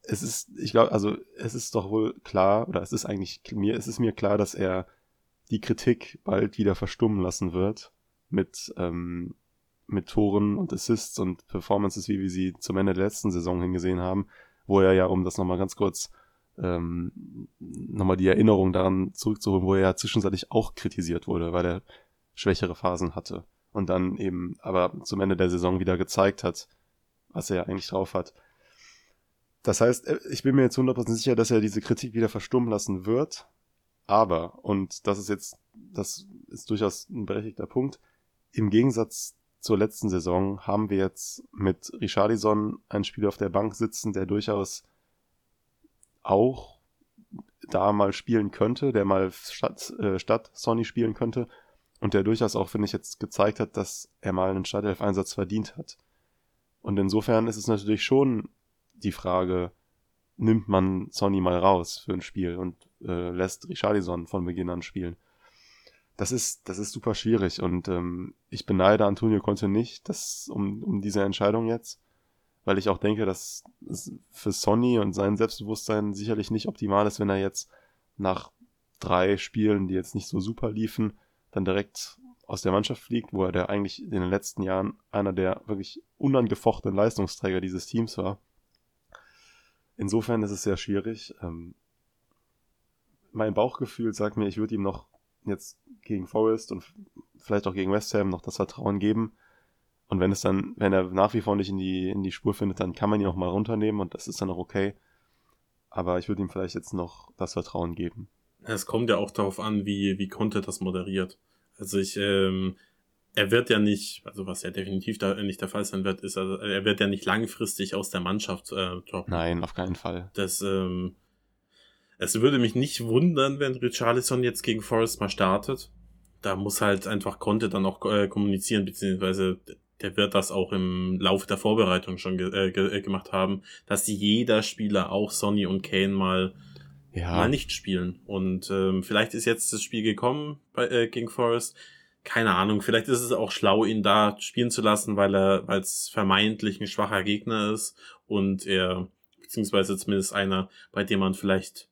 es ist, ich glaube, also es ist doch wohl klar, oder es ist eigentlich mir, es ist mir klar, dass er die Kritik bald wieder verstummen lassen wird mit, ähm, mit Toren und Assists und Performances, wie wir sie zum Ende der letzten Saison hingesehen haben, wo er ja, um das nochmal ganz kurz, ähm, nochmal die Erinnerung daran zurückzuholen, wo er ja zwischenzeitlich auch kritisiert wurde, weil er schwächere Phasen hatte und dann eben aber zum Ende der Saison wieder gezeigt hat, was er ja eigentlich drauf hat. Das heißt, äh, ich bin mir jetzt 100% sicher, dass er diese Kritik wieder verstummen lassen wird. Aber, und das ist jetzt, das ist durchaus ein berechtigter Punkt, im Gegensatz zur letzten Saison haben wir jetzt mit Richardison einen Spieler auf der Bank sitzen, der durchaus auch da mal spielen könnte, der mal statt, äh, statt Sonny spielen könnte und der durchaus auch, finde ich, jetzt gezeigt hat, dass er mal einen Startelf-Einsatz verdient hat. Und insofern ist es natürlich schon die Frage, nimmt man Sonny mal raus für ein Spiel und äh, lässt Richarlison von Beginn an spielen. Das ist, das ist super schwierig und ähm, ich beneide Antonio Conte nicht das, um, um diese Entscheidung jetzt, weil ich auch denke, dass es für Sonny und sein Selbstbewusstsein sicherlich nicht optimal ist, wenn er jetzt nach drei Spielen, die jetzt nicht so super liefen, dann direkt aus der Mannschaft fliegt, wo er der eigentlich in den letzten Jahren einer der wirklich unangefochtenen Leistungsträger dieses Teams war. Insofern ist es sehr schwierig. Ähm, mein Bauchgefühl sagt mir, ich würde ihm noch jetzt gegen Forest und vielleicht auch gegen West Ham noch das Vertrauen geben. Und wenn es dann, wenn er nach wie vor nicht in die, in die Spur findet, dann kann man ihn auch mal runternehmen und das ist dann auch okay. Aber ich würde ihm vielleicht jetzt noch das Vertrauen geben. Es kommt ja auch darauf an, wie, wie Conte das moderiert. Also ich, ähm, er wird ja nicht, also was ja definitiv da nicht der Fall sein wird, ist, also er wird ja nicht langfristig aus der Mannschaft äh, droppen. Nein, auf keinen Fall. Das, ähm, es würde mich nicht wundern, wenn Richarlison jetzt gegen Forrest mal startet. Da muss halt einfach Conte dann auch äh, kommunizieren, beziehungsweise der wird das auch im Laufe der Vorbereitung schon ge äh, ge äh, gemacht haben, dass jeder Spieler, auch Sonny und Kane, mal, ja. mal nicht spielen. Und ähm, vielleicht ist jetzt das Spiel gekommen bei, äh, gegen Forest. Keine Ahnung, vielleicht ist es auch schlau, ihn da spielen zu lassen, weil er, es vermeintlich ein schwacher Gegner ist und er, beziehungsweise zumindest einer, bei dem man vielleicht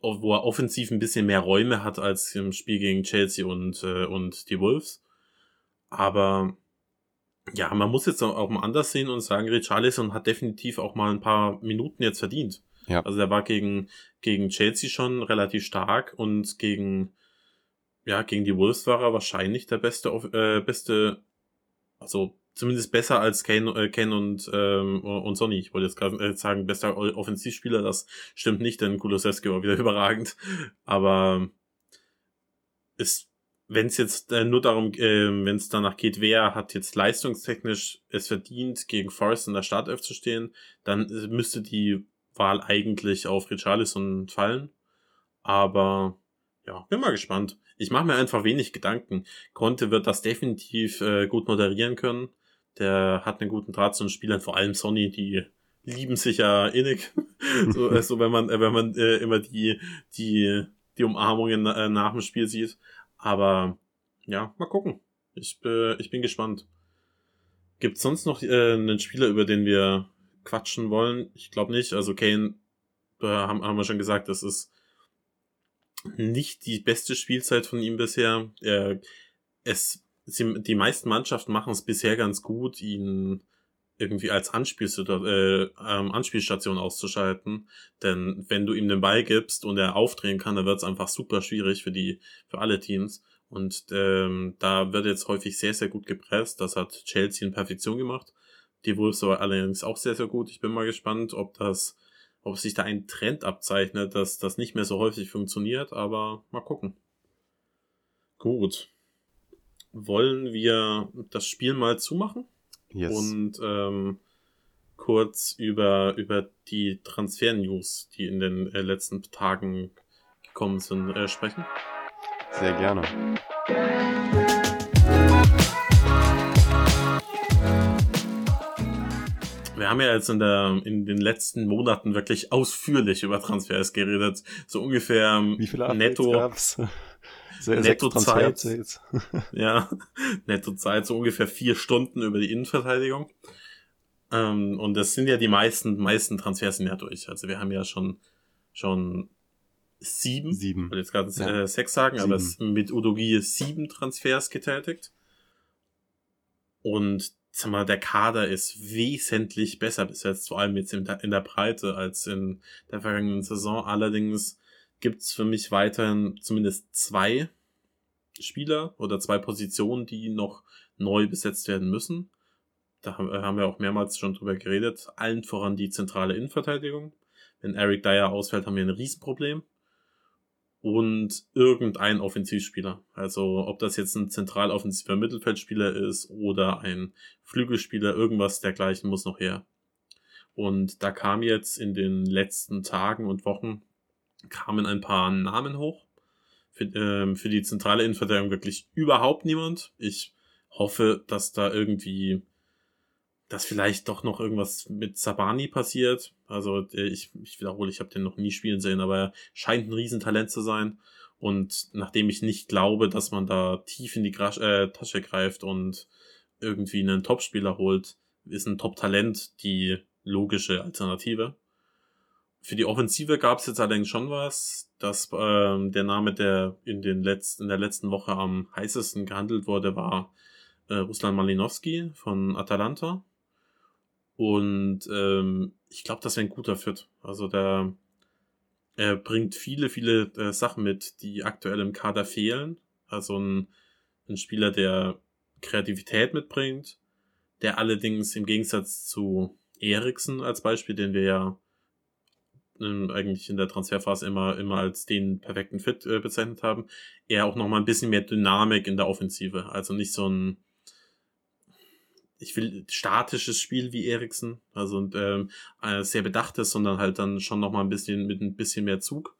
wo er offensiv ein bisschen mehr Räume hat als im Spiel gegen Chelsea und, äh, und die Wolves. Aber ja, man muss jetzt auch mal anders sehen und sagen, Richarlison hat definitiv auch mal ein paar Minuten jetzt verdient. Ja. Also der war gegen, gegen Chelsea schon relativ stark und gegen, ja, gegen die Wolves war er wahrscheinlich der beste, äh, beste, also zumindest besser als Kane, äh, Kane und, ähm, und Sonny. Ich wollte jetzt gerade äh, sagen, bester Offensivspieler, das stimmt nicht, denn Kulusewski war wieder überragend. Aber ist wenn es jetzt äh, nur darum, äh, wenn es danach geht, wer hat jetzt leistungstechnisch es verdient, gegen Forrest in der Startelf zu stehen, dann äh, müsste die Wahl eigentlich auf Richarlison fallen. Aber ja, bin mal gespannt. Ich mache mir einfach wenig Gedanken. Conte wird das definitiv äh, gut moderieren können. Der hat einen guten Draht zu den Spielern, vor allem Sonny, die lieben sich ja innig. so, also wenn man, äh, wenn man äh, immer die, die, die Umarmungen äh, nach dem Spiel sieht. Aber ja, mal gucken. Ich, äh, ich bin gespannt. Gibt sonst noch äh, einen Spieler, über den wir quatschen wollen? Ich glaube nicht. Also Kane, äh, haben, haben wir schon gesagt, das ist nicht die beste Spielzeit von ihm bisher. Er, es, sie, die meisten Mannschaften machen es bisher ganz gut, ihn irgendwie als Anspielstation, äh, ähm, Anspielstation auszuschalten. Denn wenn du ihm den Ball gibst und er aufdrehen kann, dann wird es einfach super schwierig für die, für alle Teams. Und ähm, da wird jetzt häufig sehr, sehr gut gepresst. Das hat Chelsea in Perfektion gemacht. Die Wolves aber allerdings auch sehr, sehr gut. Ich bin mal gespannt, ob das, ob sich da ein Trend abzeichnet, dass das nicht mehr so häufig funktioniert, aber mal gucken. Gut. Wollen wir das Spiel mal zumachen? Yes. Und ähm, kurz über, über die Transfer-News, die in den äh, letzten Tagen gekommen sind, äh, sprechen? Sehr gerne. Wir haben ja jetzt in, der, in den letzten Monaten wirklich ausführlich über Transfers geredet. So ungefähr ähm, Wie viele netto. Gab's? Nettozeit. ja, Nettozeit, so ungefähr vier Stunden über die Innenverteidigung. Ähm, und das sind ja die meisten, meisten Transfers sind ja durch. Also wir haben ja schon, schon sieben, sieben. ich wollte jetzt gerade ja. äh, sechs sagen, sieben. aber es, mit Udogie sieben Transfers getätigt. Und sag mal, der Kader ist wesentlich besser bis jetzt, vor allem jetzt in der, in der Breite als in der vergangenen Saison. Allerdings gibt's für mich weiterhin zumindest zwei Spieler oder zwei Positionen, die noch neu besetzt werden müssen. Da haben wir auch mehrmals schon drüber geredet. Allen voran die zentrale Innenverteidigung. Wenn Eric Dyer ausfällt, haben wir ein Riesenproblem. Und irgendein Offensivspieler. Also ob das jetzt ein zentral offensiver Mittelfeldspieler ist oder ein Flügelspieler, irgendwas dergleichen muss noch her. Und da kam jetzt in den letzten Tagen und Wochen kamen ein paar Namen hoch. Für, ähm, für die zentrale Innenverteidigung wirklich überhaupt niemand. Ich hoffe, dass da irgendwie, dass vielleicht doch noch irgendwas mit Sabani passiert. Also ich, ich wiederhole, ich habe den noch nie spielen sehen, aber er scheint ein Riesentalent zu sein. Und nachdem ich nicht glaube, dass man da tief in die Grasch, äh, Tasche greift und irgendwie einen Topspieler holt, ist ein Top-Talent die logische Alternative. Für die Offensive gab es jetzt allerdings schon was, dass ähm, der Name, der in, den letzten, in der letzten Woche am heißesten gehandelt wurde, war äh, Ruslan Malinowski von Atalanta. Und ähm, ich glaube, das wäre ein guter Fit. Also der er bringt viele, viele äh, Sachen mit, die aktuell im Kader fehlen. Also ein, ein Spieler, der Kreativität mitbringt, der allerdings im Gegensatz zu Eriksen als Beispiel, den wir ja ähm, eigentlich in der Transferphase immer, immer als den perfekten Fit äh, bezeichnet haben, er auch nochmal ein bisschen mehr Dynamik in der Offensive. Also nicht so ein ich will statisches Spiel wie Eriksen, also ähm, äh, sehr bedachtes, sondern halt dann schon noch mal ein bisschen mit ein bisschen mehr Zug.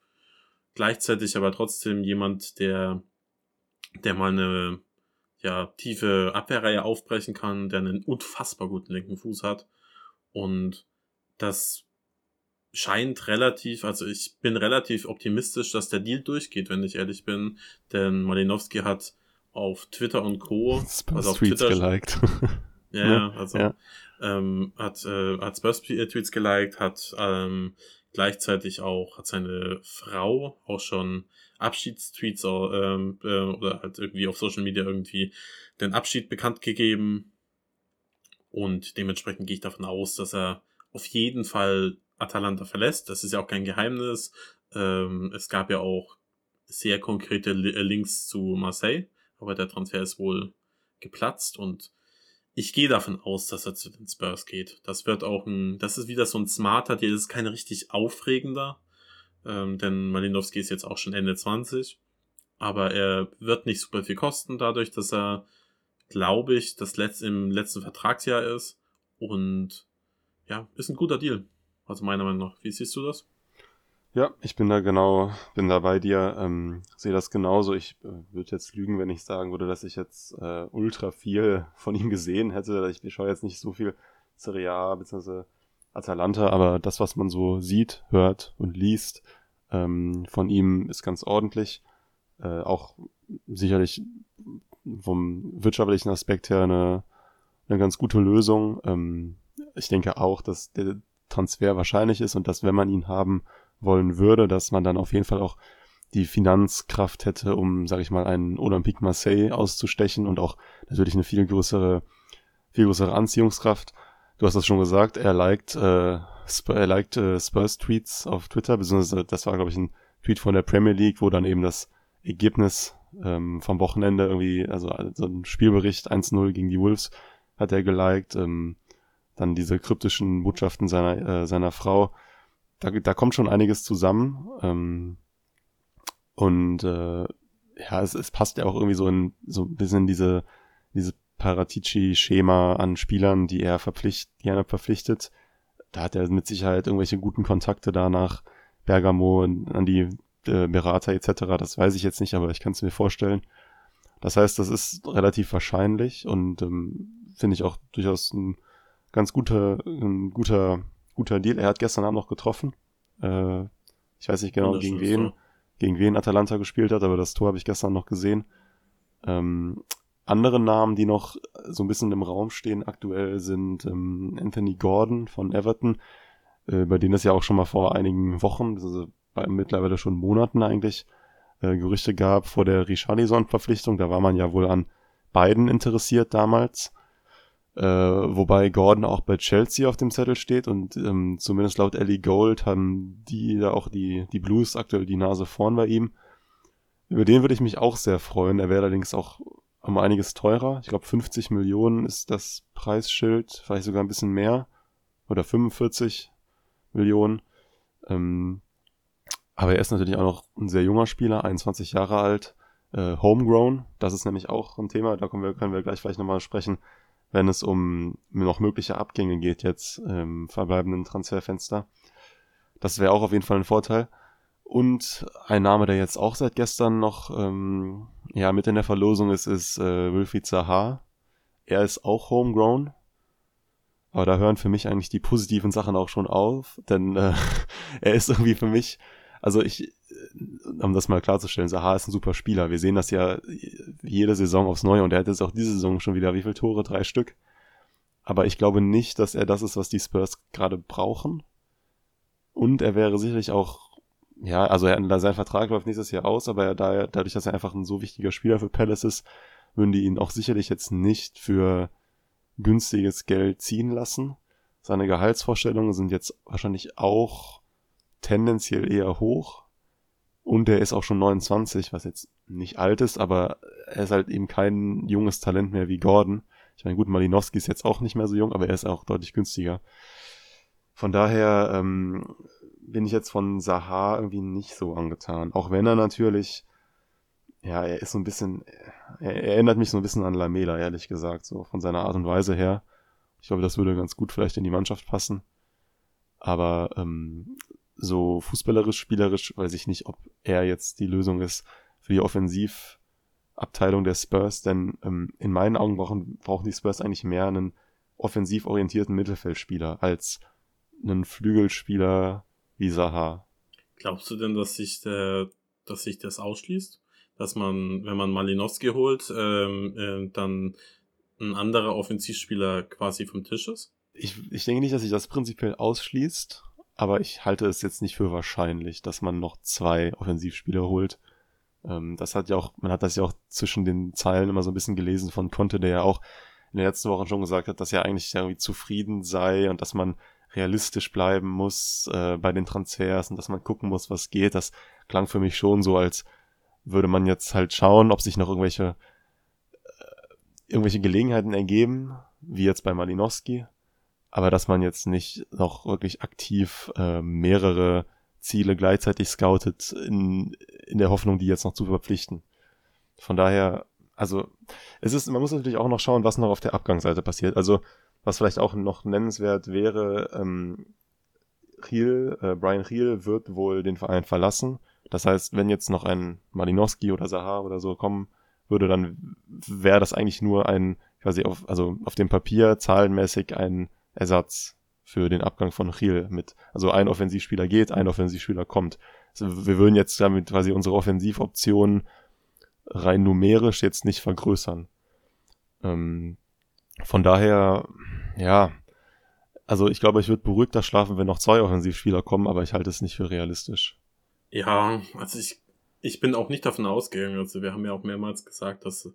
Gleichzeitig aber trotzdem jemand, der der mal eine ja tiefe Abwehrreihe aufbrechen kann, der einen unfassbar guten linken Fuß hat und das scheint relativ, also ich bin relativ optimistisch, dass der Deal durchgeht, wenn ich ehrlich bin, denn Malinowski hat auf Twitter und Co. also auf Tweets Twitter geliked. Ja, ja also ja. Ähm, hat, äh, hat Spurs-Tweets geliked, hat ähm, gleichzeitig auch, hat seine Frau auch schon Abschiedstweets ähm, äh, oder halt irgendwie auf Social Media irgendwie den Abschied bekannt gegeben. Und dementsprechend gehe ich davon aus, dass er auf jeden Fall Atalanta verlässt. Das ist ja auch kein Geheimnis. Ähm, es gab ja auch sehr konkrete Links zu Marseille, aber der Transfer ist wohl geplatzt und ich gehe davon aus, dass er zu den Spurs geht. Das wird auch ein, das ist wieder so ein smarter Deal, das ist kein richtig aufregender, ähm, denn Malinowski ist jetzt auch schon Ende 20, aber er wird nicht super viel kosten dadurch, dass er, glaube ich, das letzte, im letzten Vertragsjahr ist und ja, ist ein guter Deal. Also meiner Meinung nach. Wie siehst du das? Ja, ich bin da genau, bin da bei dir, ähm, sehe das genauso. Ich äh, würde jetzt lügen, wenn ich sagen würde, dass ich jetzt äh, ultra viel von ihm gesehen hätte. Ich schaue jetzt nicht so viel Serie A bzw. Atalanta, aber das, was man so sieht, hört und liest ähm, von ihm, ist ganz ordentlich. Äh, auch sicherlich vom wirtschaftlichen Aspekt her eine, eine ganz gute Lösung. Ähm, ich denke auch, dass der Transfer wahrscheinlich ist und dass, wenn man ihn haben wollen würde, dass man dann auf jeden Fall auch die Finanzkraft hätte, um, sag ich mal, einen Olympique Marseille auszustechen und auch natürlich eine viel größere, viel größere Anziehungskraft. Du hast das schon gesagt, er liked, äh, Sp er liked äh, Spurs Tweets auf Twitter, beziehungsweise das war, glaube ich, ein Tweet von der Premier League, wo dann eben das Ergebnis ähm, vom Wochenende irgendwie, also so ein Spielbericht 1-0 gegen die Wolves hat er geliked, ähm, dann diese kryptischen Botschaften seiner, äh, seiner Frau da, da kommt schon einiges zusammen. Ähm, und äh, ja, es, es passt ja auch irgendwie so in so ein bisschen diese, diese Paratici-Schema an Spielern, die er verpflichtet, die er verpflichtet. Da hat er mit Sicherheit irgendwelche guten Kontakte da nach Bergamo an die äh, Berater etc. Das weiß ich jetzt nicht, aber ich kann es mir vorstellen. Das heißt, das ist relativ wahrscheinlich und ähm, finde ich auch durchaus ein ganz guter, ein guter guter Deal. Er hat gestern Abend noch getroffen. Äh, ich weiß nicht genau, gegen wen, gegen wen Atalanta gespielt hat, aber das Tor habe ich gestern noch gesehen. Ähm, andere Namen, die noch so ein bisschen im Raum stehen aktuell, sind ähm, Anthony Gordon von Everton, äh, bei denen es ja auch schon mal vor einigen Wochen, also bei mittlerweile schon Monaten eigentlich, äh, Gerüchte gab vor der Richarlison-Verpflichtung. Da war man ja wohl an beiden interessiert damals. Äh, wobei Gordon auch bei Chelsea auf dem Zettel steht und ähm, zumindest laut Ellie Gold haben die da auch die, die Blues aktuell die Nase vorn bei ihm. Über den würde ich mich auch sehr freuen. Er wäre allerdings auch um einiges teurer. Ich glaube 50 Millionen ist das Preisschild, vielleicht sogar ein bisschen mehr. Oder 45 Millionen. Ähm, aber er ist natürlich auch noch ein sehr junger Spieler, 21 Jahre alt, äh, homegrown. Das ist nämlich auch ein Thema, da können wir, können wir gleich vielleicht nochmal sprechen wenn es um noch mögliche Abgänge geht jetzt im verbleibenden Transferfenster. Das wäre auch auf jeden Fall ein Vorteil. Und ein Name, der jetzt auch seit gestern noch ähm, ja, mit in der Verlosung ist, ist äh, Wilfried Zaha. Er ist auch homegrown. Aber da hören für mich eigentlich die positiven Sachen auch schon auf, denn äh, er ist irgendwie für mich, also ich, um das mal klarzustellen, Zaha ist ein super Spieler. Wir sehen das ja jede Saison aufs Neue und er hat jetzt auch diese Saison schon wieder wie viele Tore? Drei Stück. Aber ich glaube nicht, dass er das ist, was die Spurs gerade brauchen. Und er wäre sicherlich auch, ja, also er, sein Vertrag läuft nächstes Jahr aus, aber er, da, dadurch, dass er einfach ein so wichtiger Spieler für Palace ist, würden die ihn auch sicherlich jetzt nicht für günstiges Geld ziehen lassen. Seine Gehaltsvorstellungen sind jetzt wahrscheinlich auch tendenziell eher hoch. Und er ist auch schon 29, was jetzt nicht alt ist, aber er ist halt eben kein junges Talent mehr wie Gordon. Ich meine, gut, Malinowski ist jetzt auch nicht mehr so jung, aber er ist auch deutlich günstiger. Von daher ähm, bin ich jetzt von Sahar irgendwie nicht so angetan. Auch wenn er natürlich, ja, er ist so ein bisschen, er, er erinnert mich so ein bisschen an Lamela, ehrlich gesagt, so von seiner Art und Weise her. Ich glaube, das würde ganz gut vielleicht in die Mannschaft passen. Aber ähm, so fußballerisch, spielerisch, weiß ich nicht, ob er jetzt die Lösung ist für die Offensiv, Abteilung der Spurs, denn ähm, in meinen Augen brauchen, brauchen die Spurs eigentlich mehr einen offensiv orientierten Mittelfeldspieler als einen Flügelspieler wie Saha. Glaubst du denn, dass sich der, dass sich das ausschließt? Dass man, wenn man Malinowski holt, ähm, äh, dann ein anderer Offensivspieler quasi vom Tisch ist? Ich, ich denke nicht, dass sich das prinzipiell ausschließt, aber ich halte es jetzt nicht für wahrscheinlich, dass man noch zwei Offensivspieler holt. Ähm, das hat ja auch, man hat das ja auch zwischen den Zeilen immer so ein bisschen gelesen von Conte, der ja auch in den letzten Wochen schon gesagt hat, dass er eigentlich irgendwie zufrieden sei und dass man realistisch bleiben muss äh, bei den Transfers und dass man gucken muss, was geht. Das klang für mich schon so, als würde man jetzt halt schauen, ob sich noch irgendwelche äh, irgendwelche Gelegenheiten ergeben, wie jetzt bei Malinowski, aber dass man jetzt nicht noch wirklich aktiv äh, mehrere Ziele gleichzeitig scoutet, in, in der Hoffnung, die jetzt noch zu verpflichten. Von daher, also es ist, man muss natürlich auch noch schauen, was noch auf der Abgangsseite passiert. Also was vielleicht auch noch nennenswert wäre, ähm, Riel, äh, Brian Riel wird wohl den Verein verlassen. Das heißt, wenn jetzt noch ein Malinowski oder Sahar oder so kommen würde, dann wäre das eigentlich nur ein, quasi auf, also auf dem Papier zahlenmäßig ein Ersatz für den Abgang von Riel mit, also ein Offensivspieler geht, ein Offensivspieler kommt. Also wir würden jetzt damit quasi unsere Offensivoptionen rein numerisch jetzt nicht vergrößern. Ähm, von daher, ja, also ich glaube, ich würde beruhigter schlafen, wenn noch zwei Offensivspieler kommen, aber ich halte es nicht für realistisch. Ja, also ich, ich bin auch nicht davon ausgegangen. Also wir haben ja auch mehrmals gesagt, dass,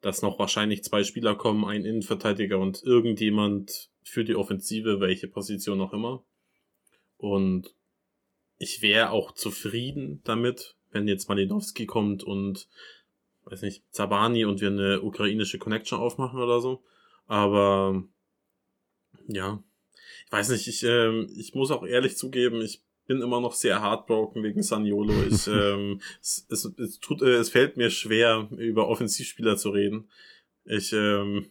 dass noch wahrscheinlich zwei Spieler kommen, ein Innenverteidiger und irgendjemand für die Offensive, welche Position auch immer. Und ich wäre auch zufrieden damit, wenn jetzt Malinowski kommt und, weiß nicht, Zabani und wir eine ukrainische Connection aufmachen oder so. Aber, ja, ich weiß nicht, ich, äh, ich muss auch ehrlich zugeben, ich bin immer noch sehr heartbroken wegen Saniolo. Ich, ähm, es, es, es, tut, äh, es fällt mir schwer, über Offensivspieler zu reden. Ich, ähm,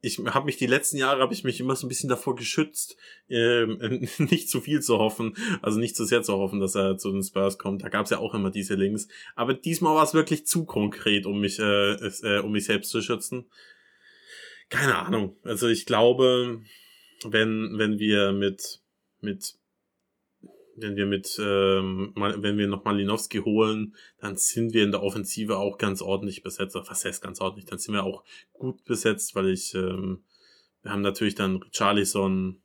ich habe mich die letzten Jahre habe ich mich immer so ein bisschen davor geschützt, ähm, nicht zu viel zu hoffen, also nicht zu sehr zu hoffen, dass er zu den Spurs kommt. Da gab es ja auch immer diese Links, aber diesmal war es wirklich zu konkret, um mich äh, äh, um mich selbst zu schützen. Keine Ahnung. Also ich glaube, wenn wenn wir mit mit wenn wir mit, ähm, wenn wir noch Malinowski holen, dann sind wir in der Offensive auch ganz ordentlich besetzt. Was heißt ganz ordentlich? Dann sind wir auch gut besetzt, weil ich, ähm, wir haben natürlich dann Richarlison,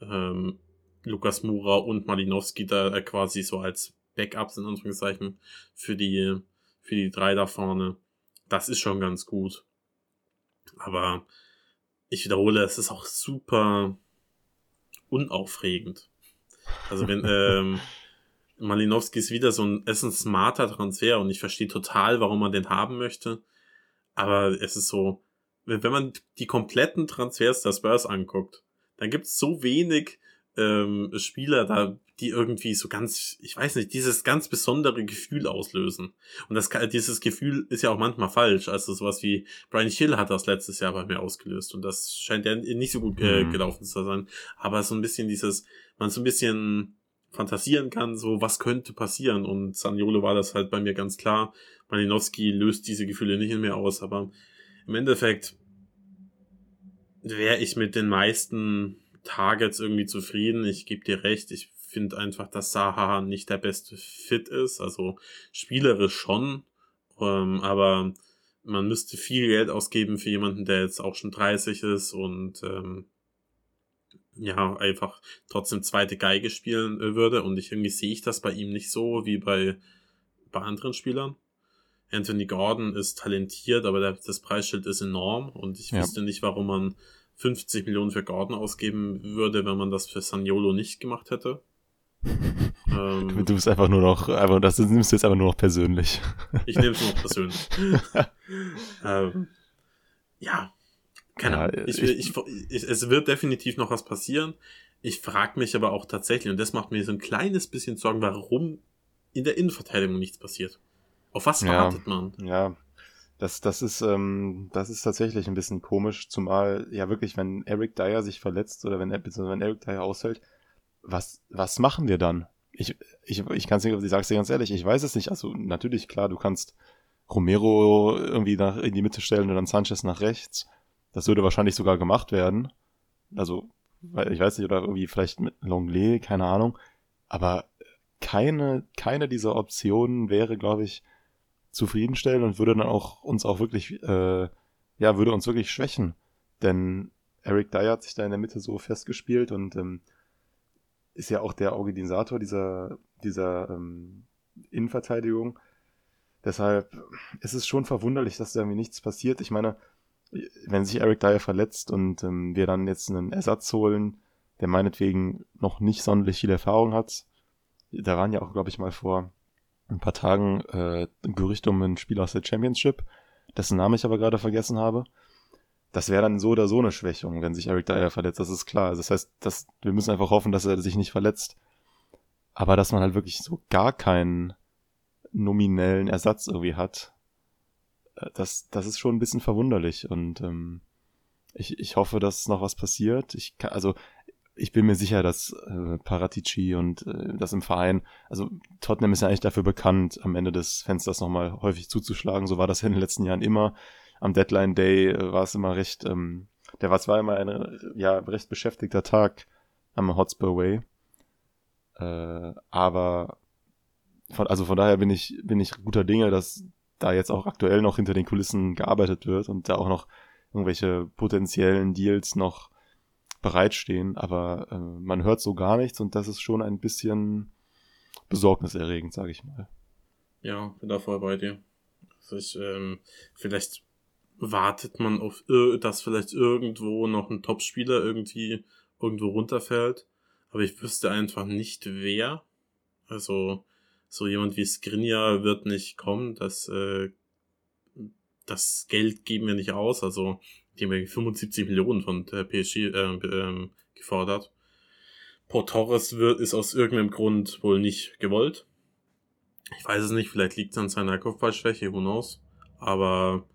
ähm, Lukas Mura und Malinowski da äh, quasi so als Backups in Anführungszeichen für die, für die drei da vorne. Das ist schon ganz gut. Aber ich wiederhole, es ist auch super unaufregend. Also wenn ähm, Malinowski ist wieder so ein, ist ein smarter Transfer und ich verstehe total, warum man den haben möchte. Aber es ist so, wenn, man die kompletten Transfers der Spurs anguckt, dann gibt es so wenig ähm, Spieler da, die irgendwie so ganz, ich weiß nicht, dieses ganz besondere Gefühl auslösen. Und das, dieses Gefühl ist ja auch manchmal falsch. Also sowas wie Brian Hill hat das letztes Jahr bei mir ausgelöst und das scheint ja nicht so gut äh, mhm. gelaufen zu sein. Aber so ein bisschen dieses, man so ein bisschen fantasieren kann, so was könnte passieren. Und Saniolo war das halt bei mir ganz klar. Malinowski löst diese Gefühle nicht in mir aus, aber im Endeffekt wäre ich mit den meisten Targets irgendwie zufrieden. Ich gebe dir recht, ich finde einfach, dass Saha nicht der beste Fit ist. Also spielerisch schon, ähm, aber man müsste viel Geld ausgeben für jemanden, der jetzt auch schon 30 ist und ähm, ja, einfach trotzdem zweite Geige spielen äh, würde. Und ich irgendwie sehe ich das bei ihm nicht so wie bei, bei anderen Spielern. Anthony Gordon ist talentiert, aber der, das Preisschild ist enorm und ich ja. wüsste nicht, warum man 50 Millionen für Gordon ausgeben würde, wenn man das für Saniolo nicht gemacht hätte. Ähm, du bist einfach nur noch, einfach, das nimmst du jetzt einfach nur noch persönlich. ich nehme es nur noch persönlich. ähm, ja, keine Ahnung. Ja, ich, ich, ich, es wird definitiv noch was passieren. Ich frage mich aber auch tatsächlich, und das macht mir so ein kleines bisschen Sorgen, warum in der Innenverteidigung nichts passiert. Auf was ja, wartet man? Ja, das, das ist, ähm, das ist tatsächlich ein bisschen komisch, zumal ja wirklich, wenn Eric Dyer sich verletzt oder wenn, wenn Eric Dyer aushält, was, was machen wir dann? Ich, ich, ich kann es nicht, ich sag's dir ganz ehrlich, ich weiß es nicht. Also natürlich, klar, du kannst Romero irgendwie nach, in die Mitte stellen und dann Sanchez nach rechts. Das würde wahrscheinlich sogar gemacht werden. Also, ich weiß nicht, oder irgendwie vielleicht mit Longley, keine Ahnung. Aber keine, keine dieser Optionen wäre, glaube ich, zufriedenstellen und würde dann auch uns auch wirklich, äh, ja, würde uns wirklich schwächen. Denn Eric Dyer hat sich da in der Mitte so festgespielt und ähm, ist ja auch der Organisator dieser, dieser ähm, Innenverteidigung. Deshalb ist es schon verwunderlich, dass da irgendwie nichts passiert. Ich meine, wenn sich Eric Dyer verletzt und ähm, wir dann jetzt einen Ersatz holen, der meinetwegen noch nicht sonderlich viel Erfahrung hat, da waren ja auch, glaube ich, mal vor ein paar Tagen äh, Gerüchte um ein Spiel aus der Championship, dessen Name ich aber gerade vergessen habe. Das wäre dann so oder so eine Schwächung, wenn sich Eric Dyer verletzt, das ist klar. Also das heißt, dass, wir müssen einfach hoffen, dass er sich nicht verletzt. Aber dass man halt wirklich so gar keinen nominellen Ersatz irgendwie hat, äh, das, das ist schon ein bisschen verwunderlich. Und ähm, ich, ich hoffe, dass noch was passiert. Ich kann, also ich bin mir sicher, dass äh, Paratici und äh, das im Verein, also Tottenham ist ja eigentlich dafür bekannt, am Ende des Fensters nochmal häufig zuzuschlagen. So war das ja in den letzten Jahren immer. Am Deadline Day äh, war es immer recht, ähm, der war zwar immer ein ja, recht beschäftigter Tag am Hotspur Way. Äh, aber von, also von daher bin ich, bin ich guter Dinge, dass da jetzt auch aktuell noch hinter den Kulissen gearbeitet wird und da auch noch irgendwelche potenziellen Deals noch bereitstehen, aber äh, man hört so gar nichts und das ist schon ein bisschen besorgniserregend, sage ich mal. Ja, bin da voll bei dir. Also ich, ähm, vielleicht wartet man auf, dass vielleicht irgendwo noch ein Topspieler irgendwie irgendwo runterfällt, aber ich wüsste einfach nicht wer. Also so jemand wie Skriniar wird nicht kommen, das äh, das Geld geben wir nicht aus, also die haben 75 Millionen von der PSG äh, ähm, gefordert. Port Torres wird, ist aus irgendeinem Grund wohl nicht gewollt. Ich weiß es nicht, vielleicht liegt es an seiner Kopfballschwäche, who knows. Aber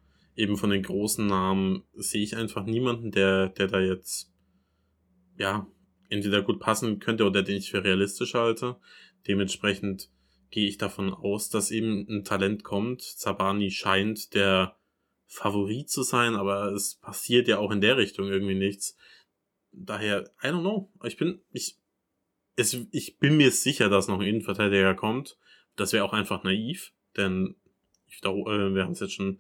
eben von den großen Namen sehe ich einfach niemanden, der, der da jetzt, ja, entweder gut passen könnte oder den ich für realistisch halte. Dementsprechend gehe ich davon aus, dass eben ein Talent kommt. Zabani scheint der Favorit zu sein, aber es passiert ja auch in der Richtung irgendwie nichts. Daher, I don't know. Ich bin, ich, es, ich bin mir sicher, dass noch ein Innenverteidiger kommt. Das wäre auch einfach naiv, denn ich, äh, wir haben es jetzt schon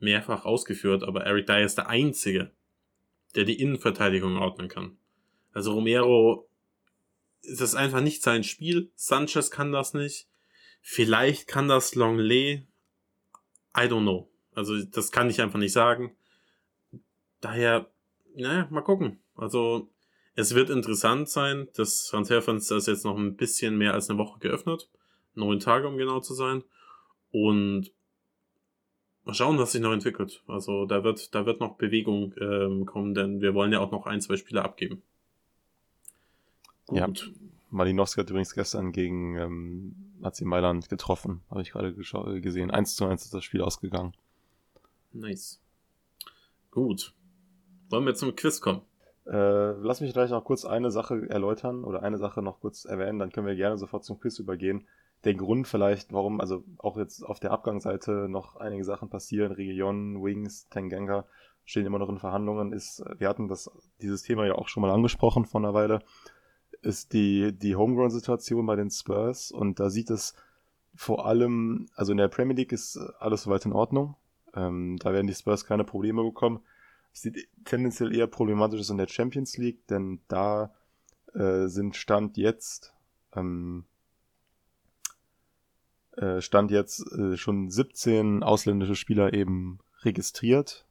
mehrfach ausgeführt, aber Eric Dyer ist der Einzige, der die Innenverteidigung ordnen kann. Also Romero, ist das einfach nicht sein Spiel. Sanchez kann das nicht. Vielleicht kann das Longley. I don't know. Also das kann ich einfach nicht sagen. Daher, naja, mal gucken. Also es wird interessant sein. Das Transferfenster ist jetzt noch ein bisschen mehr als eine Woche geöffnet. Neun Tage, um genau zu sein. Und mal schauen, was sich noch entwickelt. Also da wird, da wird noch Bewegung ähm, kommen, denn wir wollen ja auch noch ein, zwei Spieler abgeben. Gut. Ja, Malinowski hat übrigens gestern gegen ähm, AC Mailand getroffen, habe ich gerade gesehen. 1 zu 1 ist das Spiel ausgegangen. Nice. Gut. Wollen wir zum Quiz kommen? Äh, lass mich gleich noch kurz eine Sache erläutern oder eine Sache noch kurz erwähnen, dann können wir gerne sofort zum Quiz übergehen. Der Grund vielleicht, warum, also auch jetzt auf der Abgangsseite noch einige Sachen passieren, Region, Wings, Tanganga stehen immer noch in Verhandlungen, ist, wir hatten das, dieses Thema ja auch schon mal angesprochen vor einer Weile, ist die, die Homegrown-Situation bei den Spurs und da sieht es vor allem, also in der Premier League ist alles soweit in Ordnung. Ähm, da werden die Spurs keine Probleme bekommen. Es sieht tendenziell eher problematisch aus in der Champions League, denn da äh, sind Stand jetzt ähm, äh, Stand jetzt äh, schon 17 ausländische Spieler eben registriert.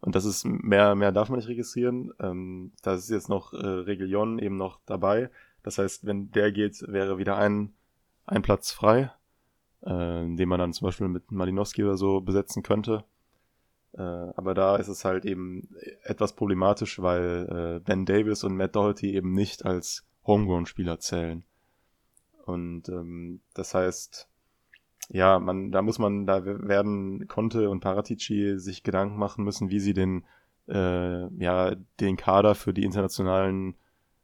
Und das ist mehr, mehr darf man nicht registrieren. Ähm, da ist jetzt noch äh, Reglion eben noch dabei. Das heißt, wenn der geht, wäre wieder ein, ein Platz frei, äh, den man dann zum Beispiel mit Malinowski oder so besetzen könnte. Äh, aber da ist es halt eben etwas problematisch, weil äh, Ben Davis und Matt Doherty eben nicht als Homegrown-Spieler zählen. Und ähm, das heißt, ja, man, da muss man, da werden Conte und Paratici sich Gedanken machen müssen, wie sie den, äh, ja, den Kader für die internationalen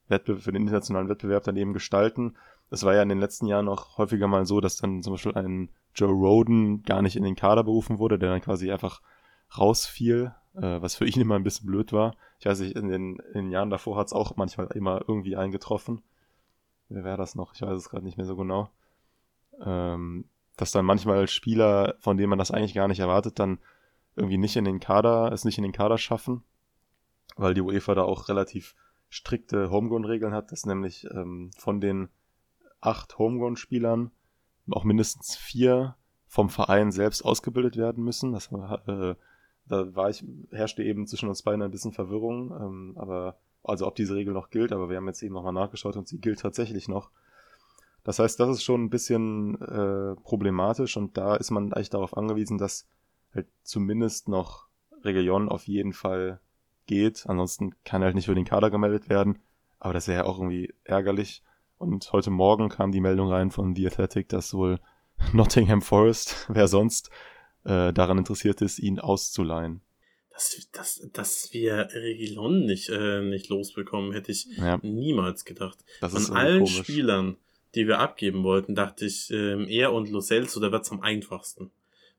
Wettbewerb, für den internationalen Wettbewerb dann eben gestalten. Es war ja in den letzten Jahren auch häufiger mal so, dass dann zum Beispiel ein Joe Roden gar nicht in den Kader berufen wurde, der dann quasi einfach rausfiel, äh, was für ihn immer ein bisschen blöd war. Ich weiß nicht, in den, in den Jahren davor hat es auch manchmal immer irgendwie eingetroffen. Wer wäre das noch? Ich weiß es gerade nicht mehr so genau. Ähm, dass dann manchmal Spieler, von denen man das eigentlich gar nicht erwartet, dann irgendwie nicht in den Kader, es nicht in den Kader schaffen, weil die UEFA da auch relativ strikte Homegrown-Regeln hat, dass nämlich ähm, von den acht Homegrown-Spielern auch mindestens vier vom Verein selbst ausgebildet werden müssen. Das, äh, da war ich, herrschte eben zwischen uns beiden ein bisschen Verwirrung, ähm, aber also ob diese Regel noch gilt, aber wir haben jetzt eben nochmal nachgeschaut und sie gilt tatsächlich noch. Das heißt, das ist schon ein bisschen äh, problematisch und da ist man eigentlich darauf angewiesen, dass halt zumindest noch Region auf jeden Fall geht. Ansonsten kann er halt nicht für den Kader gemeldet werden. Aber das wäre ja auch irgendwie ärgerlich. Und heute Morgen kam die Meldung rein von The Athletic, dass wohl Nottingham Forest, wer sonst, äh, daran interessiert ist, ihn auszuleihen. Dass, dass, dass wir Regilon nicht, äh, nicht losbekommen, hätte ich ja. niemals gedacht. Das Von allen komisch. Spielern, die wir abgeben wollten, dachte ich, äh, er und Lo Celso, der wird's am einfachsten.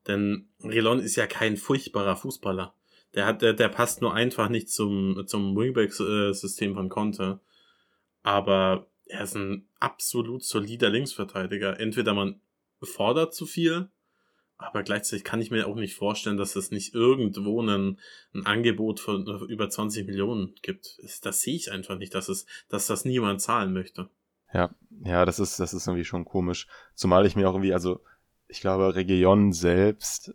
Denn Relon ist ja kein furchtbarer Fußballer. Der hat, der, der passt nur einfach nicht zum, zum Wingback-System von Conte. Aber er ist ein absolut solider Linksverteidiger. Entweder man fordert zu viel, aber gleichzeitig kann ich mir auch nicht vorstellen, dass es nicht irgendwo ein, ein Angebot von über 20 Millionen gibt. Das sehe ich einfach nicht, dass es, dass das niemand zahlen möchte. Ja, ja, das ist, das ist irgendwie schon komisch. Zumal ich mir auch irgendwie, also, ich glaube, Region selbst,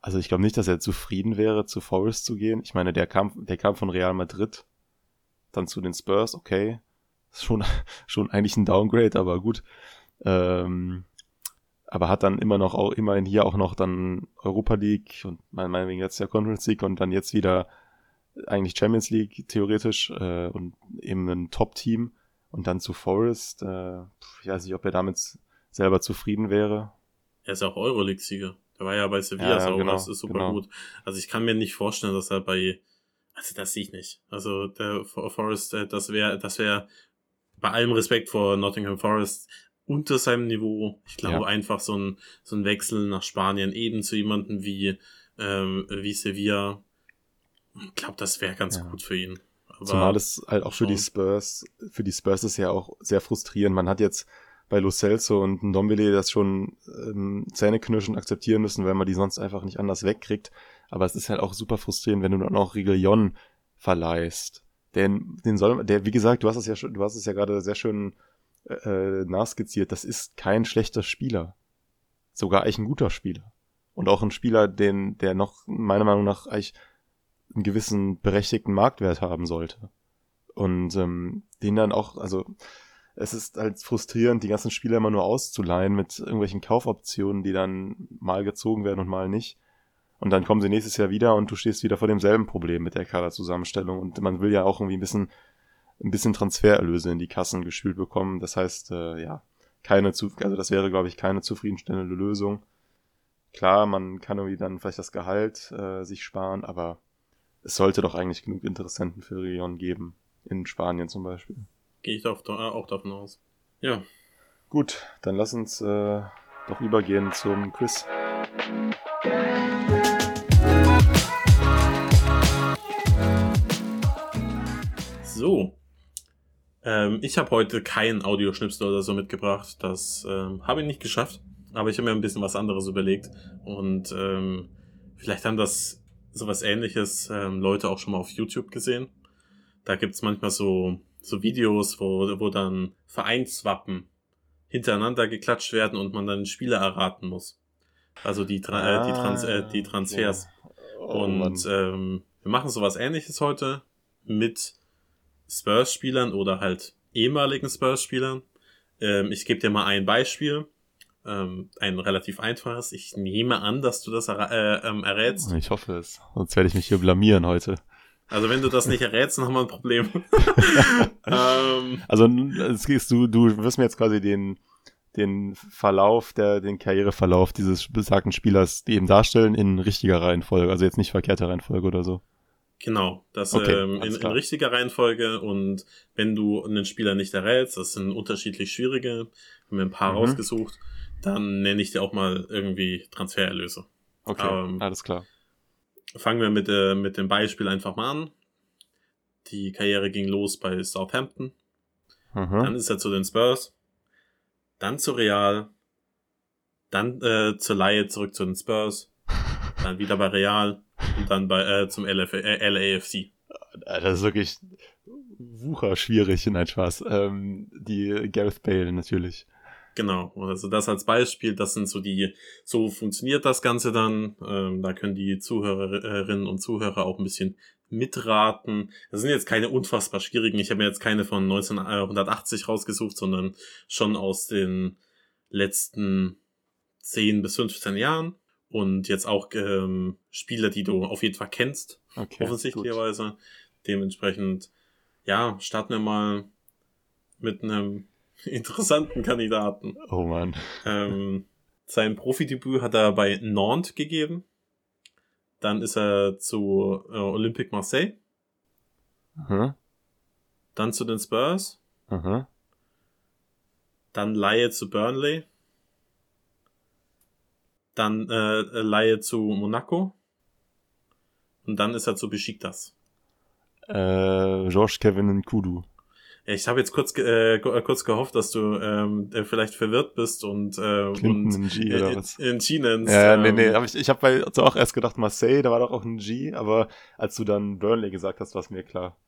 also ich glaube nicht, dass er zufrieden wäre, zu Forest zu gehen. Ich meine, der kam, der kam von Real Madrid, dann zu den Spurs, okay. Schon, schon eigentlich ein Downgrade, aber gut. Ähm, aber hat dann immer noch auch, immerhin hier auch noch dann Europa League und meinetwegen jetzt ja Conference League und dann jetzt wieder eigentlich Champions League theoretisch äh, und eben ein Top-Team und dann zu Forest, äh, ich weiß nicht, ob er damit selber zufrieden wäre. Er ist auch Euroleague-Sieger. Der war ja bei Sevilla, ja, auch, genau, das ist super genau. gut. Also ich kann mir nicht vorstellen, dass er bei, also das sehe ich nicht. Also der Forest, äh, das wäre, das wäre bei allem Respekt vor Nottingham Forest unter seinem Niveau. Ich glaube ja. einfach so ein, so ein Wechsel nach Spanien eben zu jemandem wie, ähm, wie Sevilla. Ich glaube, das wäre ganz ja. gut für ihn. Zumal es halt auch für die Spurs, für die Spurs ist ja auch sehr frustrierend. Man hat jetzt bei Lo Celso und Ndombele das schon ähm, zähneknirschend akzeptieren müssen, weil man die sonst einfach nicht anders wegkriegt. Aber es ist halt auch super frustrierend, wenn du dann auch Rigelion verleihst. Denn den soll, der, wie gesagt, du hast es ja schon, du hast es ja gerade sehr schön äh, nachskizziert. Das ist kein schlechter Spieler. Sogar eigentlich ein guter Spieler. Und auch ein Spieler, den, der noch meiner Meinung nach eigentlich einen gewissen berechtigten Marktwert haben sollte. Und ähm, den dann auch, also es ist halt frustrierend, die ganzen Spieler immer nur auszuleihen mit irgendwelchen Kaufoptionen, die dann mal gezogen werden und mal nicht. Und dann kommen sie nächstes Jahr wieder und du stehst wieder vor demselben Problem mit der Kaderzusammenstellung. Und man will ja auch irgendwie ein bisschen, ein bisschen Transfererlöse in die Kassen gespült bekommen. Das heißt, äh, ja, keine zu, also das wäre, glaube ich, keine zufriedenstellende Lösung. Klar, man kann irgendwie dann vielleicht das Gehalt äh, sich sparen, aber es sollte doch eigentlich genug Interessenten für Rion geben. In Spanien zum Beispiel. Gehe ich auch, auch davon aus. Ja. Gut, dann lass uns äh, doch übergehen zum Quiz. So. Ähm, ich habe heute kein Audioschnipsel oder so mitgebracht. Das ähm, habe ich nicht geschafft. Aber ich habe mir ein bisschen was anderes überlegt. Und ähm, vielleicht haben das sowas ähnliches ähm, Leute auch schon mal auf YouTube gesehen. Da gibt's manchmal so, so Videos, wo, wo dann Vereinswappen hintereinander geklatscht werden und man dann Spieler erraten muss. Also die, Tra ah, äh, die, Trans äh, die Transfers. Ja. Oh, und ähm, wir machen sowas ähnliches heute mit Spurs-Spielern oder halt ehemaligen Spurs-Spielern. Ähm, ich gebe dir mal ein Beispiel. Ähm, ein relativ einfaches. Ich nehme an, dass du das er äh, ähm, errätst. Ich hoffe es. Sonst werde ich mich hier blamieren heute. Also wenn du das nicht errätst, dann haben wir ein Problem. ähm, also du, du wirst mir jetzt quasi den, den Verlauf, der, den Karriereverlauf dieses besagten Spielers eben darstellen in richtiger Reihenfolge, also jetzt nicht verkehrte Reihenfolge oder so. Genau, das okay, ähm, in, in, richtiger Reihenfolge und wenn du einen Spieler nicht errätst, das sind unterschiedlich schwierige, haben wir ein paar mhm. rausgesucht, dann nenne ich dir auch mal irgendwie Transfererlöse. Okay, ähm, alles klar. Fangen wir mit, äh, mit dem Beispiel einfach mal an. Die Karriere ging los bei Southampton. Mhm. Dann ist er zu den Spurs. Dann zu Real. Dann äh, zur Laie zurück zu den Spurs. Dann wieder bei Real und dann bei äh, zum LF äh, LAFC. Das ist wirklich wucher schwierig, nein Spaß. Ähm, die Gareth Bale natürlich. Genau, also das als Beispiel, das sind so die, so funktioniert das Ganze dann. Ähm, da können die Zuhörerinnen und Zuhörer auch ein bisschen mitraten. Das sind jetzt keine unfassbar schwierigen. Ich habe mir jetzt keine von 1980 rausgesucht, sondern schon aus den letzten 10 bis 15 Jahren und jetzt auch ähm, Spieler, die du auf jeden Fall kennst, okay, offensichtlicherweise. Dementsprechend, ja, starten wir mal mit einem interessanten Kandidaten. Oh man. Ähm, sein Profidebüt hat er bei Nantes gegeben. Dann ist er zu äh, Olympique Marseille. Mhm. Dann zu den Spurs. Mhm. Dann Laie zu Burnley dann äh, Laie zu Monaco und dann ist er zu Besiktas. Äh, George Kevin Nkudu. Ich habe jetzt kurz, äh, äh, kurz gehofft, dass du ähm, äh, vielleicht verwirrt bist und, äh, und in G oder was? in G nennst. Ja, ähm, nee, nee, hab ich, ich habe bei also auch erst gedacht Marseille, da war doch auch ein G, aber als du dann Burnley gesagt hast, war es mir klar.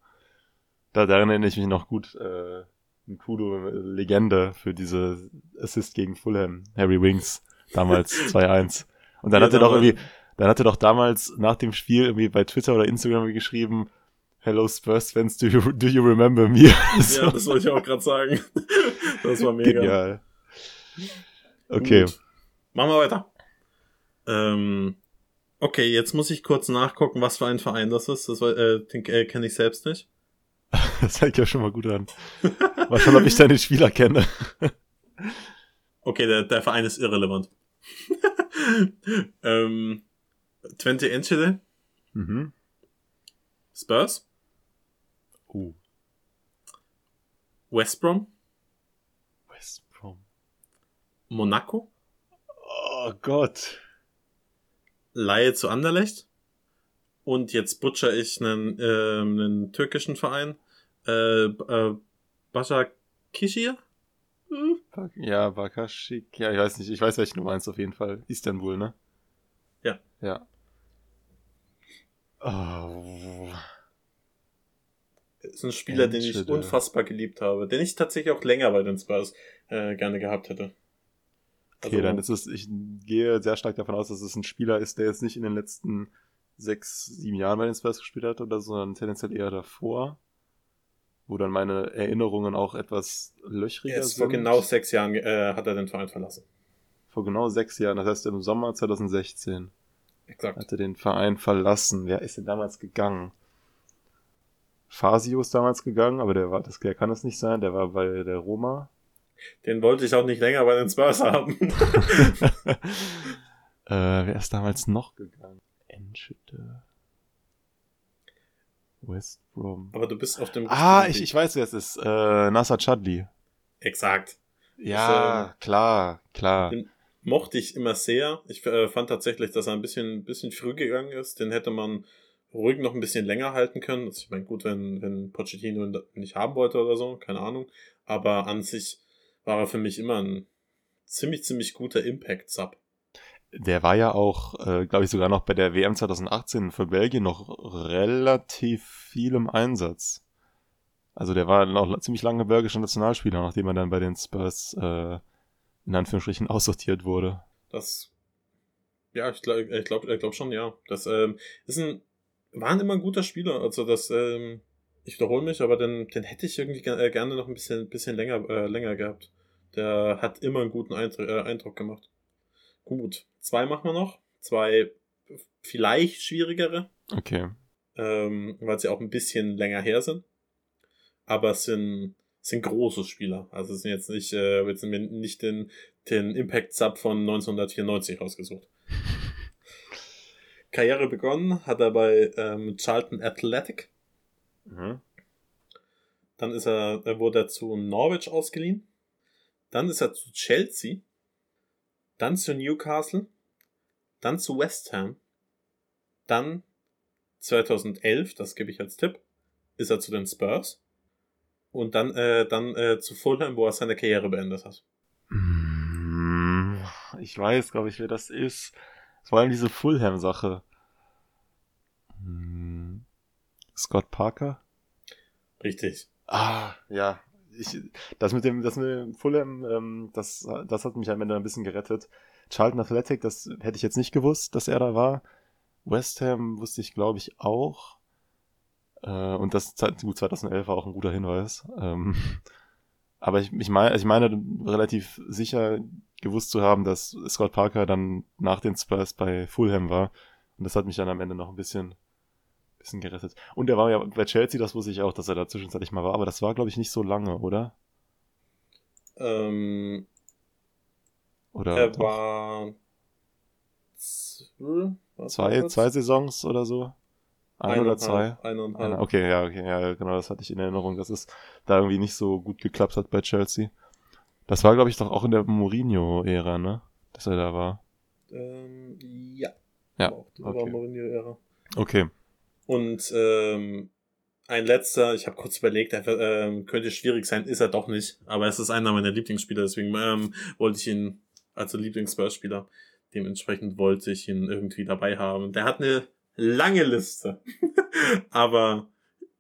Da daran erinnere ich mich noch gut. Äh, Nkudu, Legende für diese Assist gegen Fulham, Harry Wings damals 2-1. Und dann ja, hat er doch irgendwie, dann hat er doch damals nach dem Spiel irgendwie bei Twitter oder Instagram geschrieben, Hello Spurs Fans, do you, do you remember me? ja, das wollte ich auch gerade sagen. Das war mega. Genial. Okay. Gut. Machen wir weiter. Ähm, okay, jetzt muss ich kurz nachgucken, was für ein Verein das ist. Das äh, äh, kenne ich selbst nicht. das zeigt ja schon mal gut an. Mal schauen, ob ich deine Spieler kenne. okay, der, der Verein ist irrelevant. ähm, Twente Enschede. Mhm. Spurs. Uh. West Brom. West Brom. Monaco. Oh Gott. Laie zu Anderlecht. Und jetzt butcher ich einen, äh, einen türkischen Verein. Äh, äh, Başakşehir? Hm? Ja, Bakashik. Ja, ich weiß nicht. Ich weiß, welchen du meinst auf jeden Fall. Istanbul, ne? Ja. Ja. Oh. Ist ein Spieler, den ich unfassbar geliebt habe, den ich tatsächlich auch länger bei den Spurs äh, gerne gehabt hätte. Also, okay, dann ist es, ich gehe sehr stark davon aus, dass es ein Spieler ist, der jetzt nicht in den letzten sechs, sieben Jahren bei den Spurs gespielt hat oder so, sondern tendenziell eher davor wo dann meine Erinnerungen auch etwas löchriger Jetzt, sind. Vor genau sechs Jahren äh, hat er den Verein verlassen. Vor genau sechs Jahren, das heißt im Sommer 2016. Exakt. Hat er den Verein verlassen. Wer ist denn damals gegangen? Fasio ist damals gegangen, aber der war, das, der kann es nicht sein, der war bei der Roma. Den wollte ich auch nicht länger bei den Spurs haben. äh, wer ist damals noch gegangen? Enschede. West Brom. Aber du bist auf dem. Ah, ich, ich weiß, wer es ist. Äh, Nasser Chadli. Exakt. Ja, klar, klar. Den mochte ich immer sehr. Ich äh, fand tatsächlich, dass er ein bisschen, bisschen früh gegangen ist. Den hätte man ruhig noch ein bisschen länger halten können. Also ich meine, gut, wenn, wenn Pochettino ihn nicht haben wollte oder so, keine Ahnung. Aber an sich war er für mich immer ein ziemlich, ziemlich guter Impact-Sub. Der war ja auch, äh, glaube ich, sogar noch bei der WM 2018 für Belgien noch relativ viel im Einsatz. Also der war noch ziemlich lange belgischer Nationalspieler, nachdem er dann bei den Spurs äh, in Anführungsstrichen aussortiert wurde. Das, ja, ich glaube ich glaub, ich glaub schon, ja. Das ähm, ist ein, war ein immer ein guter Spieler. Also das, ähm, ich wiederhole mich, aber den, den hätte ich irgendwie ge- äh, gerne noch ein bisschen, bisschen länger, äh, länger gehabt. Der hat immer einen guten Eindruck, äh, Eindruck gemacht. Gut, zwei machen wir noch. Zwei vielleicht schwierigere, Okay. ähm, weil sie auch ein bisschen länger her sind. Aber es sind, sind große Spieler. Also es sind jetzt nicht, äh, jetzt sind wir nicht den, den Impact Sub von 1994 rausgesucht. Karriere begonnen hat er bei ähm, Charlton Athletic. Mhm. Dann ist er, wurde er zu Norwich ausgeliehen. Dann ist er zu Chelsea. Dann zu Newcastle. Dann zu West Ham. Dann 2011, das gebe ich als Tipp, ist er zu den Spurs. Und dann, äh, dann äh, zu Fulham, wo er seine Karriere beendet hat. Mm, Ich weiß, glaube ich, wer das ist. Vor allem diese Fulham-Sache. Hm, Scott Parker? Richtig. Ah, ja. Ich, das mit dem, das mit dem Fulham, ähm, das, das hat mich am Ende ein bisschen gerettet. Charlton Athletic, das hätte ich jetzt nicht gewusst, dass er da war. West Ham wusste ich, glaube ich, auch. Äh, und das, gut, 2011 war auch ein guter Hinweis. Ähm, aber ich, ich meine, ich meine relativ sicher gewusst zu haben, dass Scott Parker dann nach den Spurs bei Fulham war. Und das hat mich dann am Ende noch ein bisschen, bisschen gerettet. Und er war ja bei Chelsea, das wusste ich auch, dass er da zwischenzeitlich mal war. Aber das war, glaube ich, nicht so lange, oder? Ähm, Oder er doch? war zwei, zwei Saisons oder so? Ein oder zwei? Eineinhalb. Einer. Okay, ja, okay, ja, genau, das hatte ich in Erinnerung, dass es da irgendwie nicht so gut geklappt hat bei Chelsea. Das war, glaube ich, doch auch in der Mourinho-Ära, ne? Dass er da war. Ähm, ja. Ja, Auch okay. Mourinho-Ära. Okay. Und ähm, ein letzter, ich habe kurz überlegt, er, ähm, könnte schwierig sein, ist er doch nicht. Aber es ist einer meiner Lieblingsspieler, deswegen ähm, wollte ich ihn, also Lieblings-Spurs-Spieler, dementsprechend wollte ich ihn irgendwie dabei haben. Der hat eine lange Liste, aber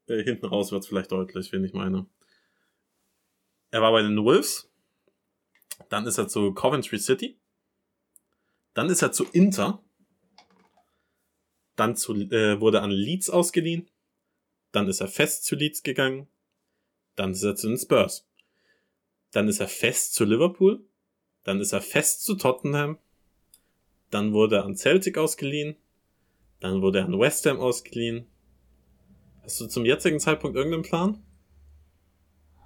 äh, hinten raus wird es vielleicht deutlich, wen ich meine. Er war bei den Wolves, dann ist er zu Coventry City, dann ist er zu Inter, dann zu, äh, wurde an Leeds ausgeliehen. Dann ist er fest zu Leeds gegangen. Dann ist er zu den Spurs. Dann ist er fest zu Liverpool. Dann ist er fest zu Tottenham. Dann wurde er an Celtic ausgeliehen. Dann wurde er an West Ham ausgeliehen. Hast du zum jetzigen Zeitpunkt irgendeinen Plan?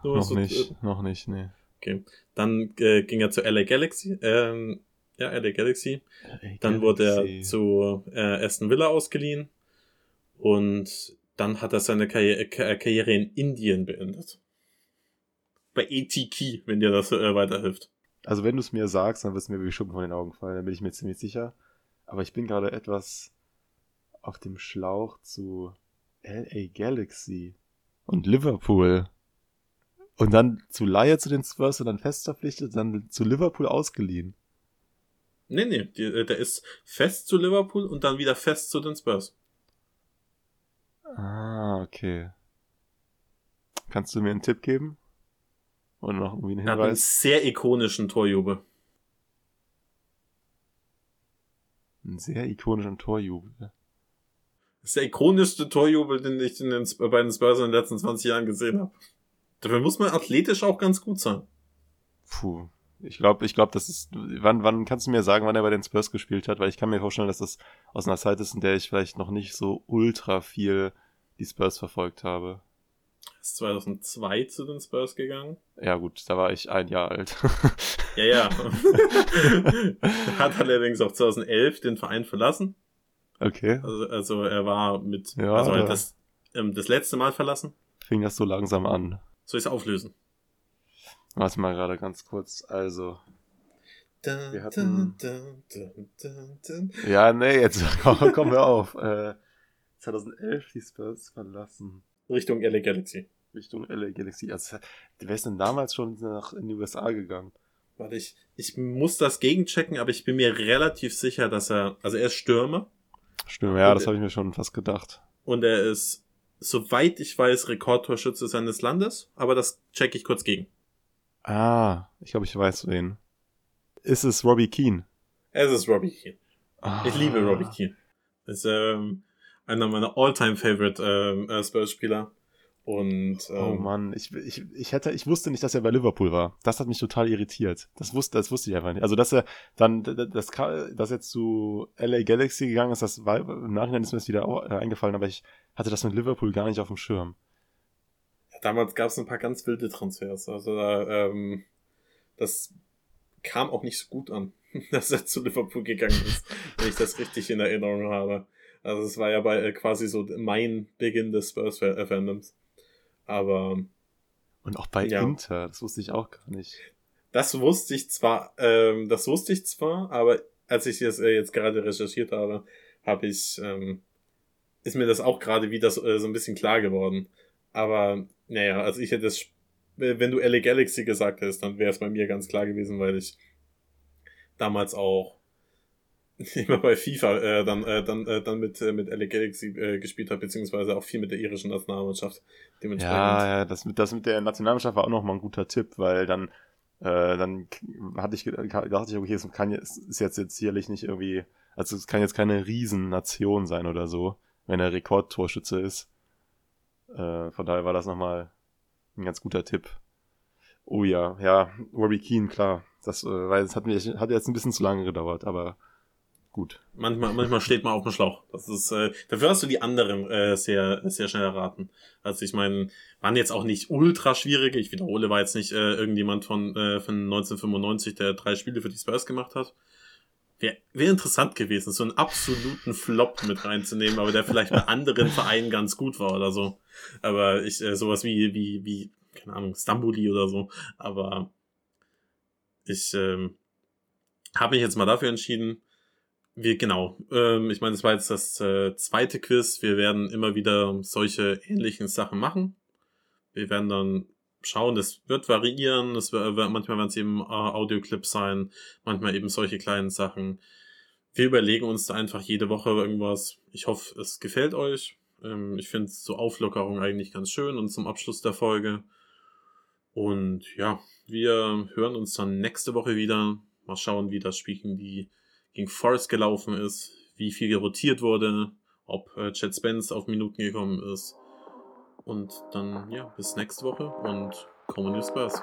So, Noch nicht, äh, noch nicht, nee. Okay. Dann äh, ging er zu LA Galaxy. Ähm, ja, LA Galaxy. Dann wurde er zu äh, Aston Villa ausgeliehen und dann hat er seine Karriere, Ka- Karriere in Indien beendet. Bei ATK, wenn dir das äh, weiterhilft. Also wenn du es mir sagst, dann wird es mir wie Schuppen von den Augen fallen, dann bin ich mir ziemlich sicher. Aber ich bin gerade etwas auf dem Schlauch zu LA Galaxy und Liverpool. Und dann zu Laie zu den Spurs und dann fest verpflichtet, dann zu Liverpool ausgeliehen. Nee, nee, äh, der ist fest zu Liverpool und dann wieder fest zu den Spurs. Ah, okay. Kannst du mir einen Tipp geben? Oder noch irgendwie einen Er hat einen Hinweis? sehr ikonischen Torjubel. Einen sehr ikonischen Torjubel. Das ist der ikonischste Torjubel, den ich in den, bei den Spurs in den letzten 20 Jahren gesehen habe. Dafür muss man athletisch auch ganz gut sein. Puh. Ich glaube, ich glaube, das ist. Wann, wann kannst du mir sagen, wann er bei den Spurs gespielt hat? Weil ich kann mir vorstellen, dass das aus einer Zeit ist, in der ich vielleicht noch nicht so ultra viel die Spurs verfolgt habe. Ist 2002 zu den Spurs gegangen. Ja, gut, da war ich ein Jahr alt. Ja, ja. Hat allerdings auch 2011 den Verein verlassen. Okay. Also, also er war mit, Ja, also halt ja. das ähm, das letzte Mal verlassen? Fing das so langsam an. Soll ich es auflösen? Warte mal gerade ganz kurz. Also. Wir hatten- Ja, nee, jetzt kommen wir auf. Äh, 2011 die Spurs verlassen. Richtung LA Galaxy. Richtung LA Galaxy. Also, wer ist denn damals schon nach in die USA gegangen? Warte, ich, ich muss das gegenchecken, aber ich bin mir relativ sicher, dass er, also er ist Stürmer Stimmt, ja, Und- das habe ich mir schon fast gedacht. und er ist, soweit ich weiß, Rekordtorschütze seines Landes, aber das checke ich kurz gegen. Ah, ich glaube, ich weiß wen. Ist es Robbie Keane? Es ist Robbie Keane. Ah. Ich liebe Robbie Keane. Ist ähm, einer meiner All-Time-Favorite ähm, äh, Spurs-Spieler. Und ähm, Oh Mann, ich, ich, ich hätte, ich wusste nicht, dass er bei Liverpool war. Das hat mich total irritiert. Das wusste, das wusste ich einfach nicht. Also, dass er dann, das, dass er zu LA Galaxy gegangen ist, das war, im Nachhinein ist mir das wieder äh, eingefallen, aber ich hatte das mit Liverpool gar nicht auf dem Schirm. damals gab es ein paar ganz wilde Transfers. Also da, ähm, das kam auch nicht so gut an, dass er zu Liverpool gegangen ist, wenn ich das richtig in Erinnerung habe. Also es war ja bei äh, quasi so mein Beginn des Spurs-Fandoms. Aber Und auch bei Ja. Inter, das wusste ich auch gar nicht. das wusste ich zwar, ähm, das wusste ich zwar, aber als ich das äh, jetzt gerade recherchiert habe, habe ich, ähm, ist mir das auch gerade wieder so, äh, so ein bisschen klar geworden. Aber naja, also ich hätte es, wenn du LA Galaxy gesagt hättest, dann wäre es bei mir ganz klar gewesen, weil ich damals auch immer bei FIFA äh, dann äh, dann äh, dann mit äh, mit LA Galaxy äh, gespielt habe beziehungsweise auch viel mit der irischen Nationalmannschaft dementsprechend Ja, ja, das mit, das mit der Nationalmannschaft war auch nochmal ein guter Tipp, weil dann, äh, dann hatte ich, ge- dachte ich, okay, es kann jetzt, ist jetzt, jetzt sicherlich nicht irgendwie, also es kann jetzt keine Riesennation sein oder so, wenn er Rekordtorschütze ist. Äh, von daher war das nochmal ein ganz guter Tipp. Oh ja, ja, Robbie Keane, klar. Das, äh, weil es hat mir hat jetzt ein bisschen zu lange gedauert, aber gut. Manchmal, manchmal steht man auf dem Schlauch. Das ist, äh, dafür hast du die anderen äh, sehr, sehr schnell erraten. Also ich meine, waren jetzt auch nicht ultra schwierige. Ich wiederhole, war jetzt nicht äh, irgendjemand von, äh, von 1995, der drei Spiele für die Spurs gemacht hat. Wäre wär interessant gewesen, so einen absoluten Flop mit reinzunehmen, aber der vielleicht bei anderen Vereinen ganz gut war oder so. Aber ich, äh, sowas wie, wie, wie, keine Ahnung, Stambuli oder so. Aber ich ähm, habe mich jetzt mal dafür entschieden, wir, genau. Ähm, ich meine, das war jetzt das äh, zweite Quiz. Wir werden immer wieder solche ähnlichen Sachen machen. Wir werden dann schauen, das wird variieren. Das wird, manchmal werden es eben äh, Audioclips sein, manchmal eben solche kleinen Sachen. Wir überlegen uns da einfach jede Woche irgendwas. Ich hoffe, es gefällt euch. Ähm, ich finde so Auflockerung eigentlich ganz schön und zum Abschluss der Folge. Und ja, wir hören uns dann nächste Woche wieder. Mal schauen, wie das Spiel gegen die gegen Forest gelaufen ist, wie viel gerotiert wurde, ob äh, Chad Spence auf Minuten gekommen ist. Und dann, ja, bis nächste Woche und Common News Spurs.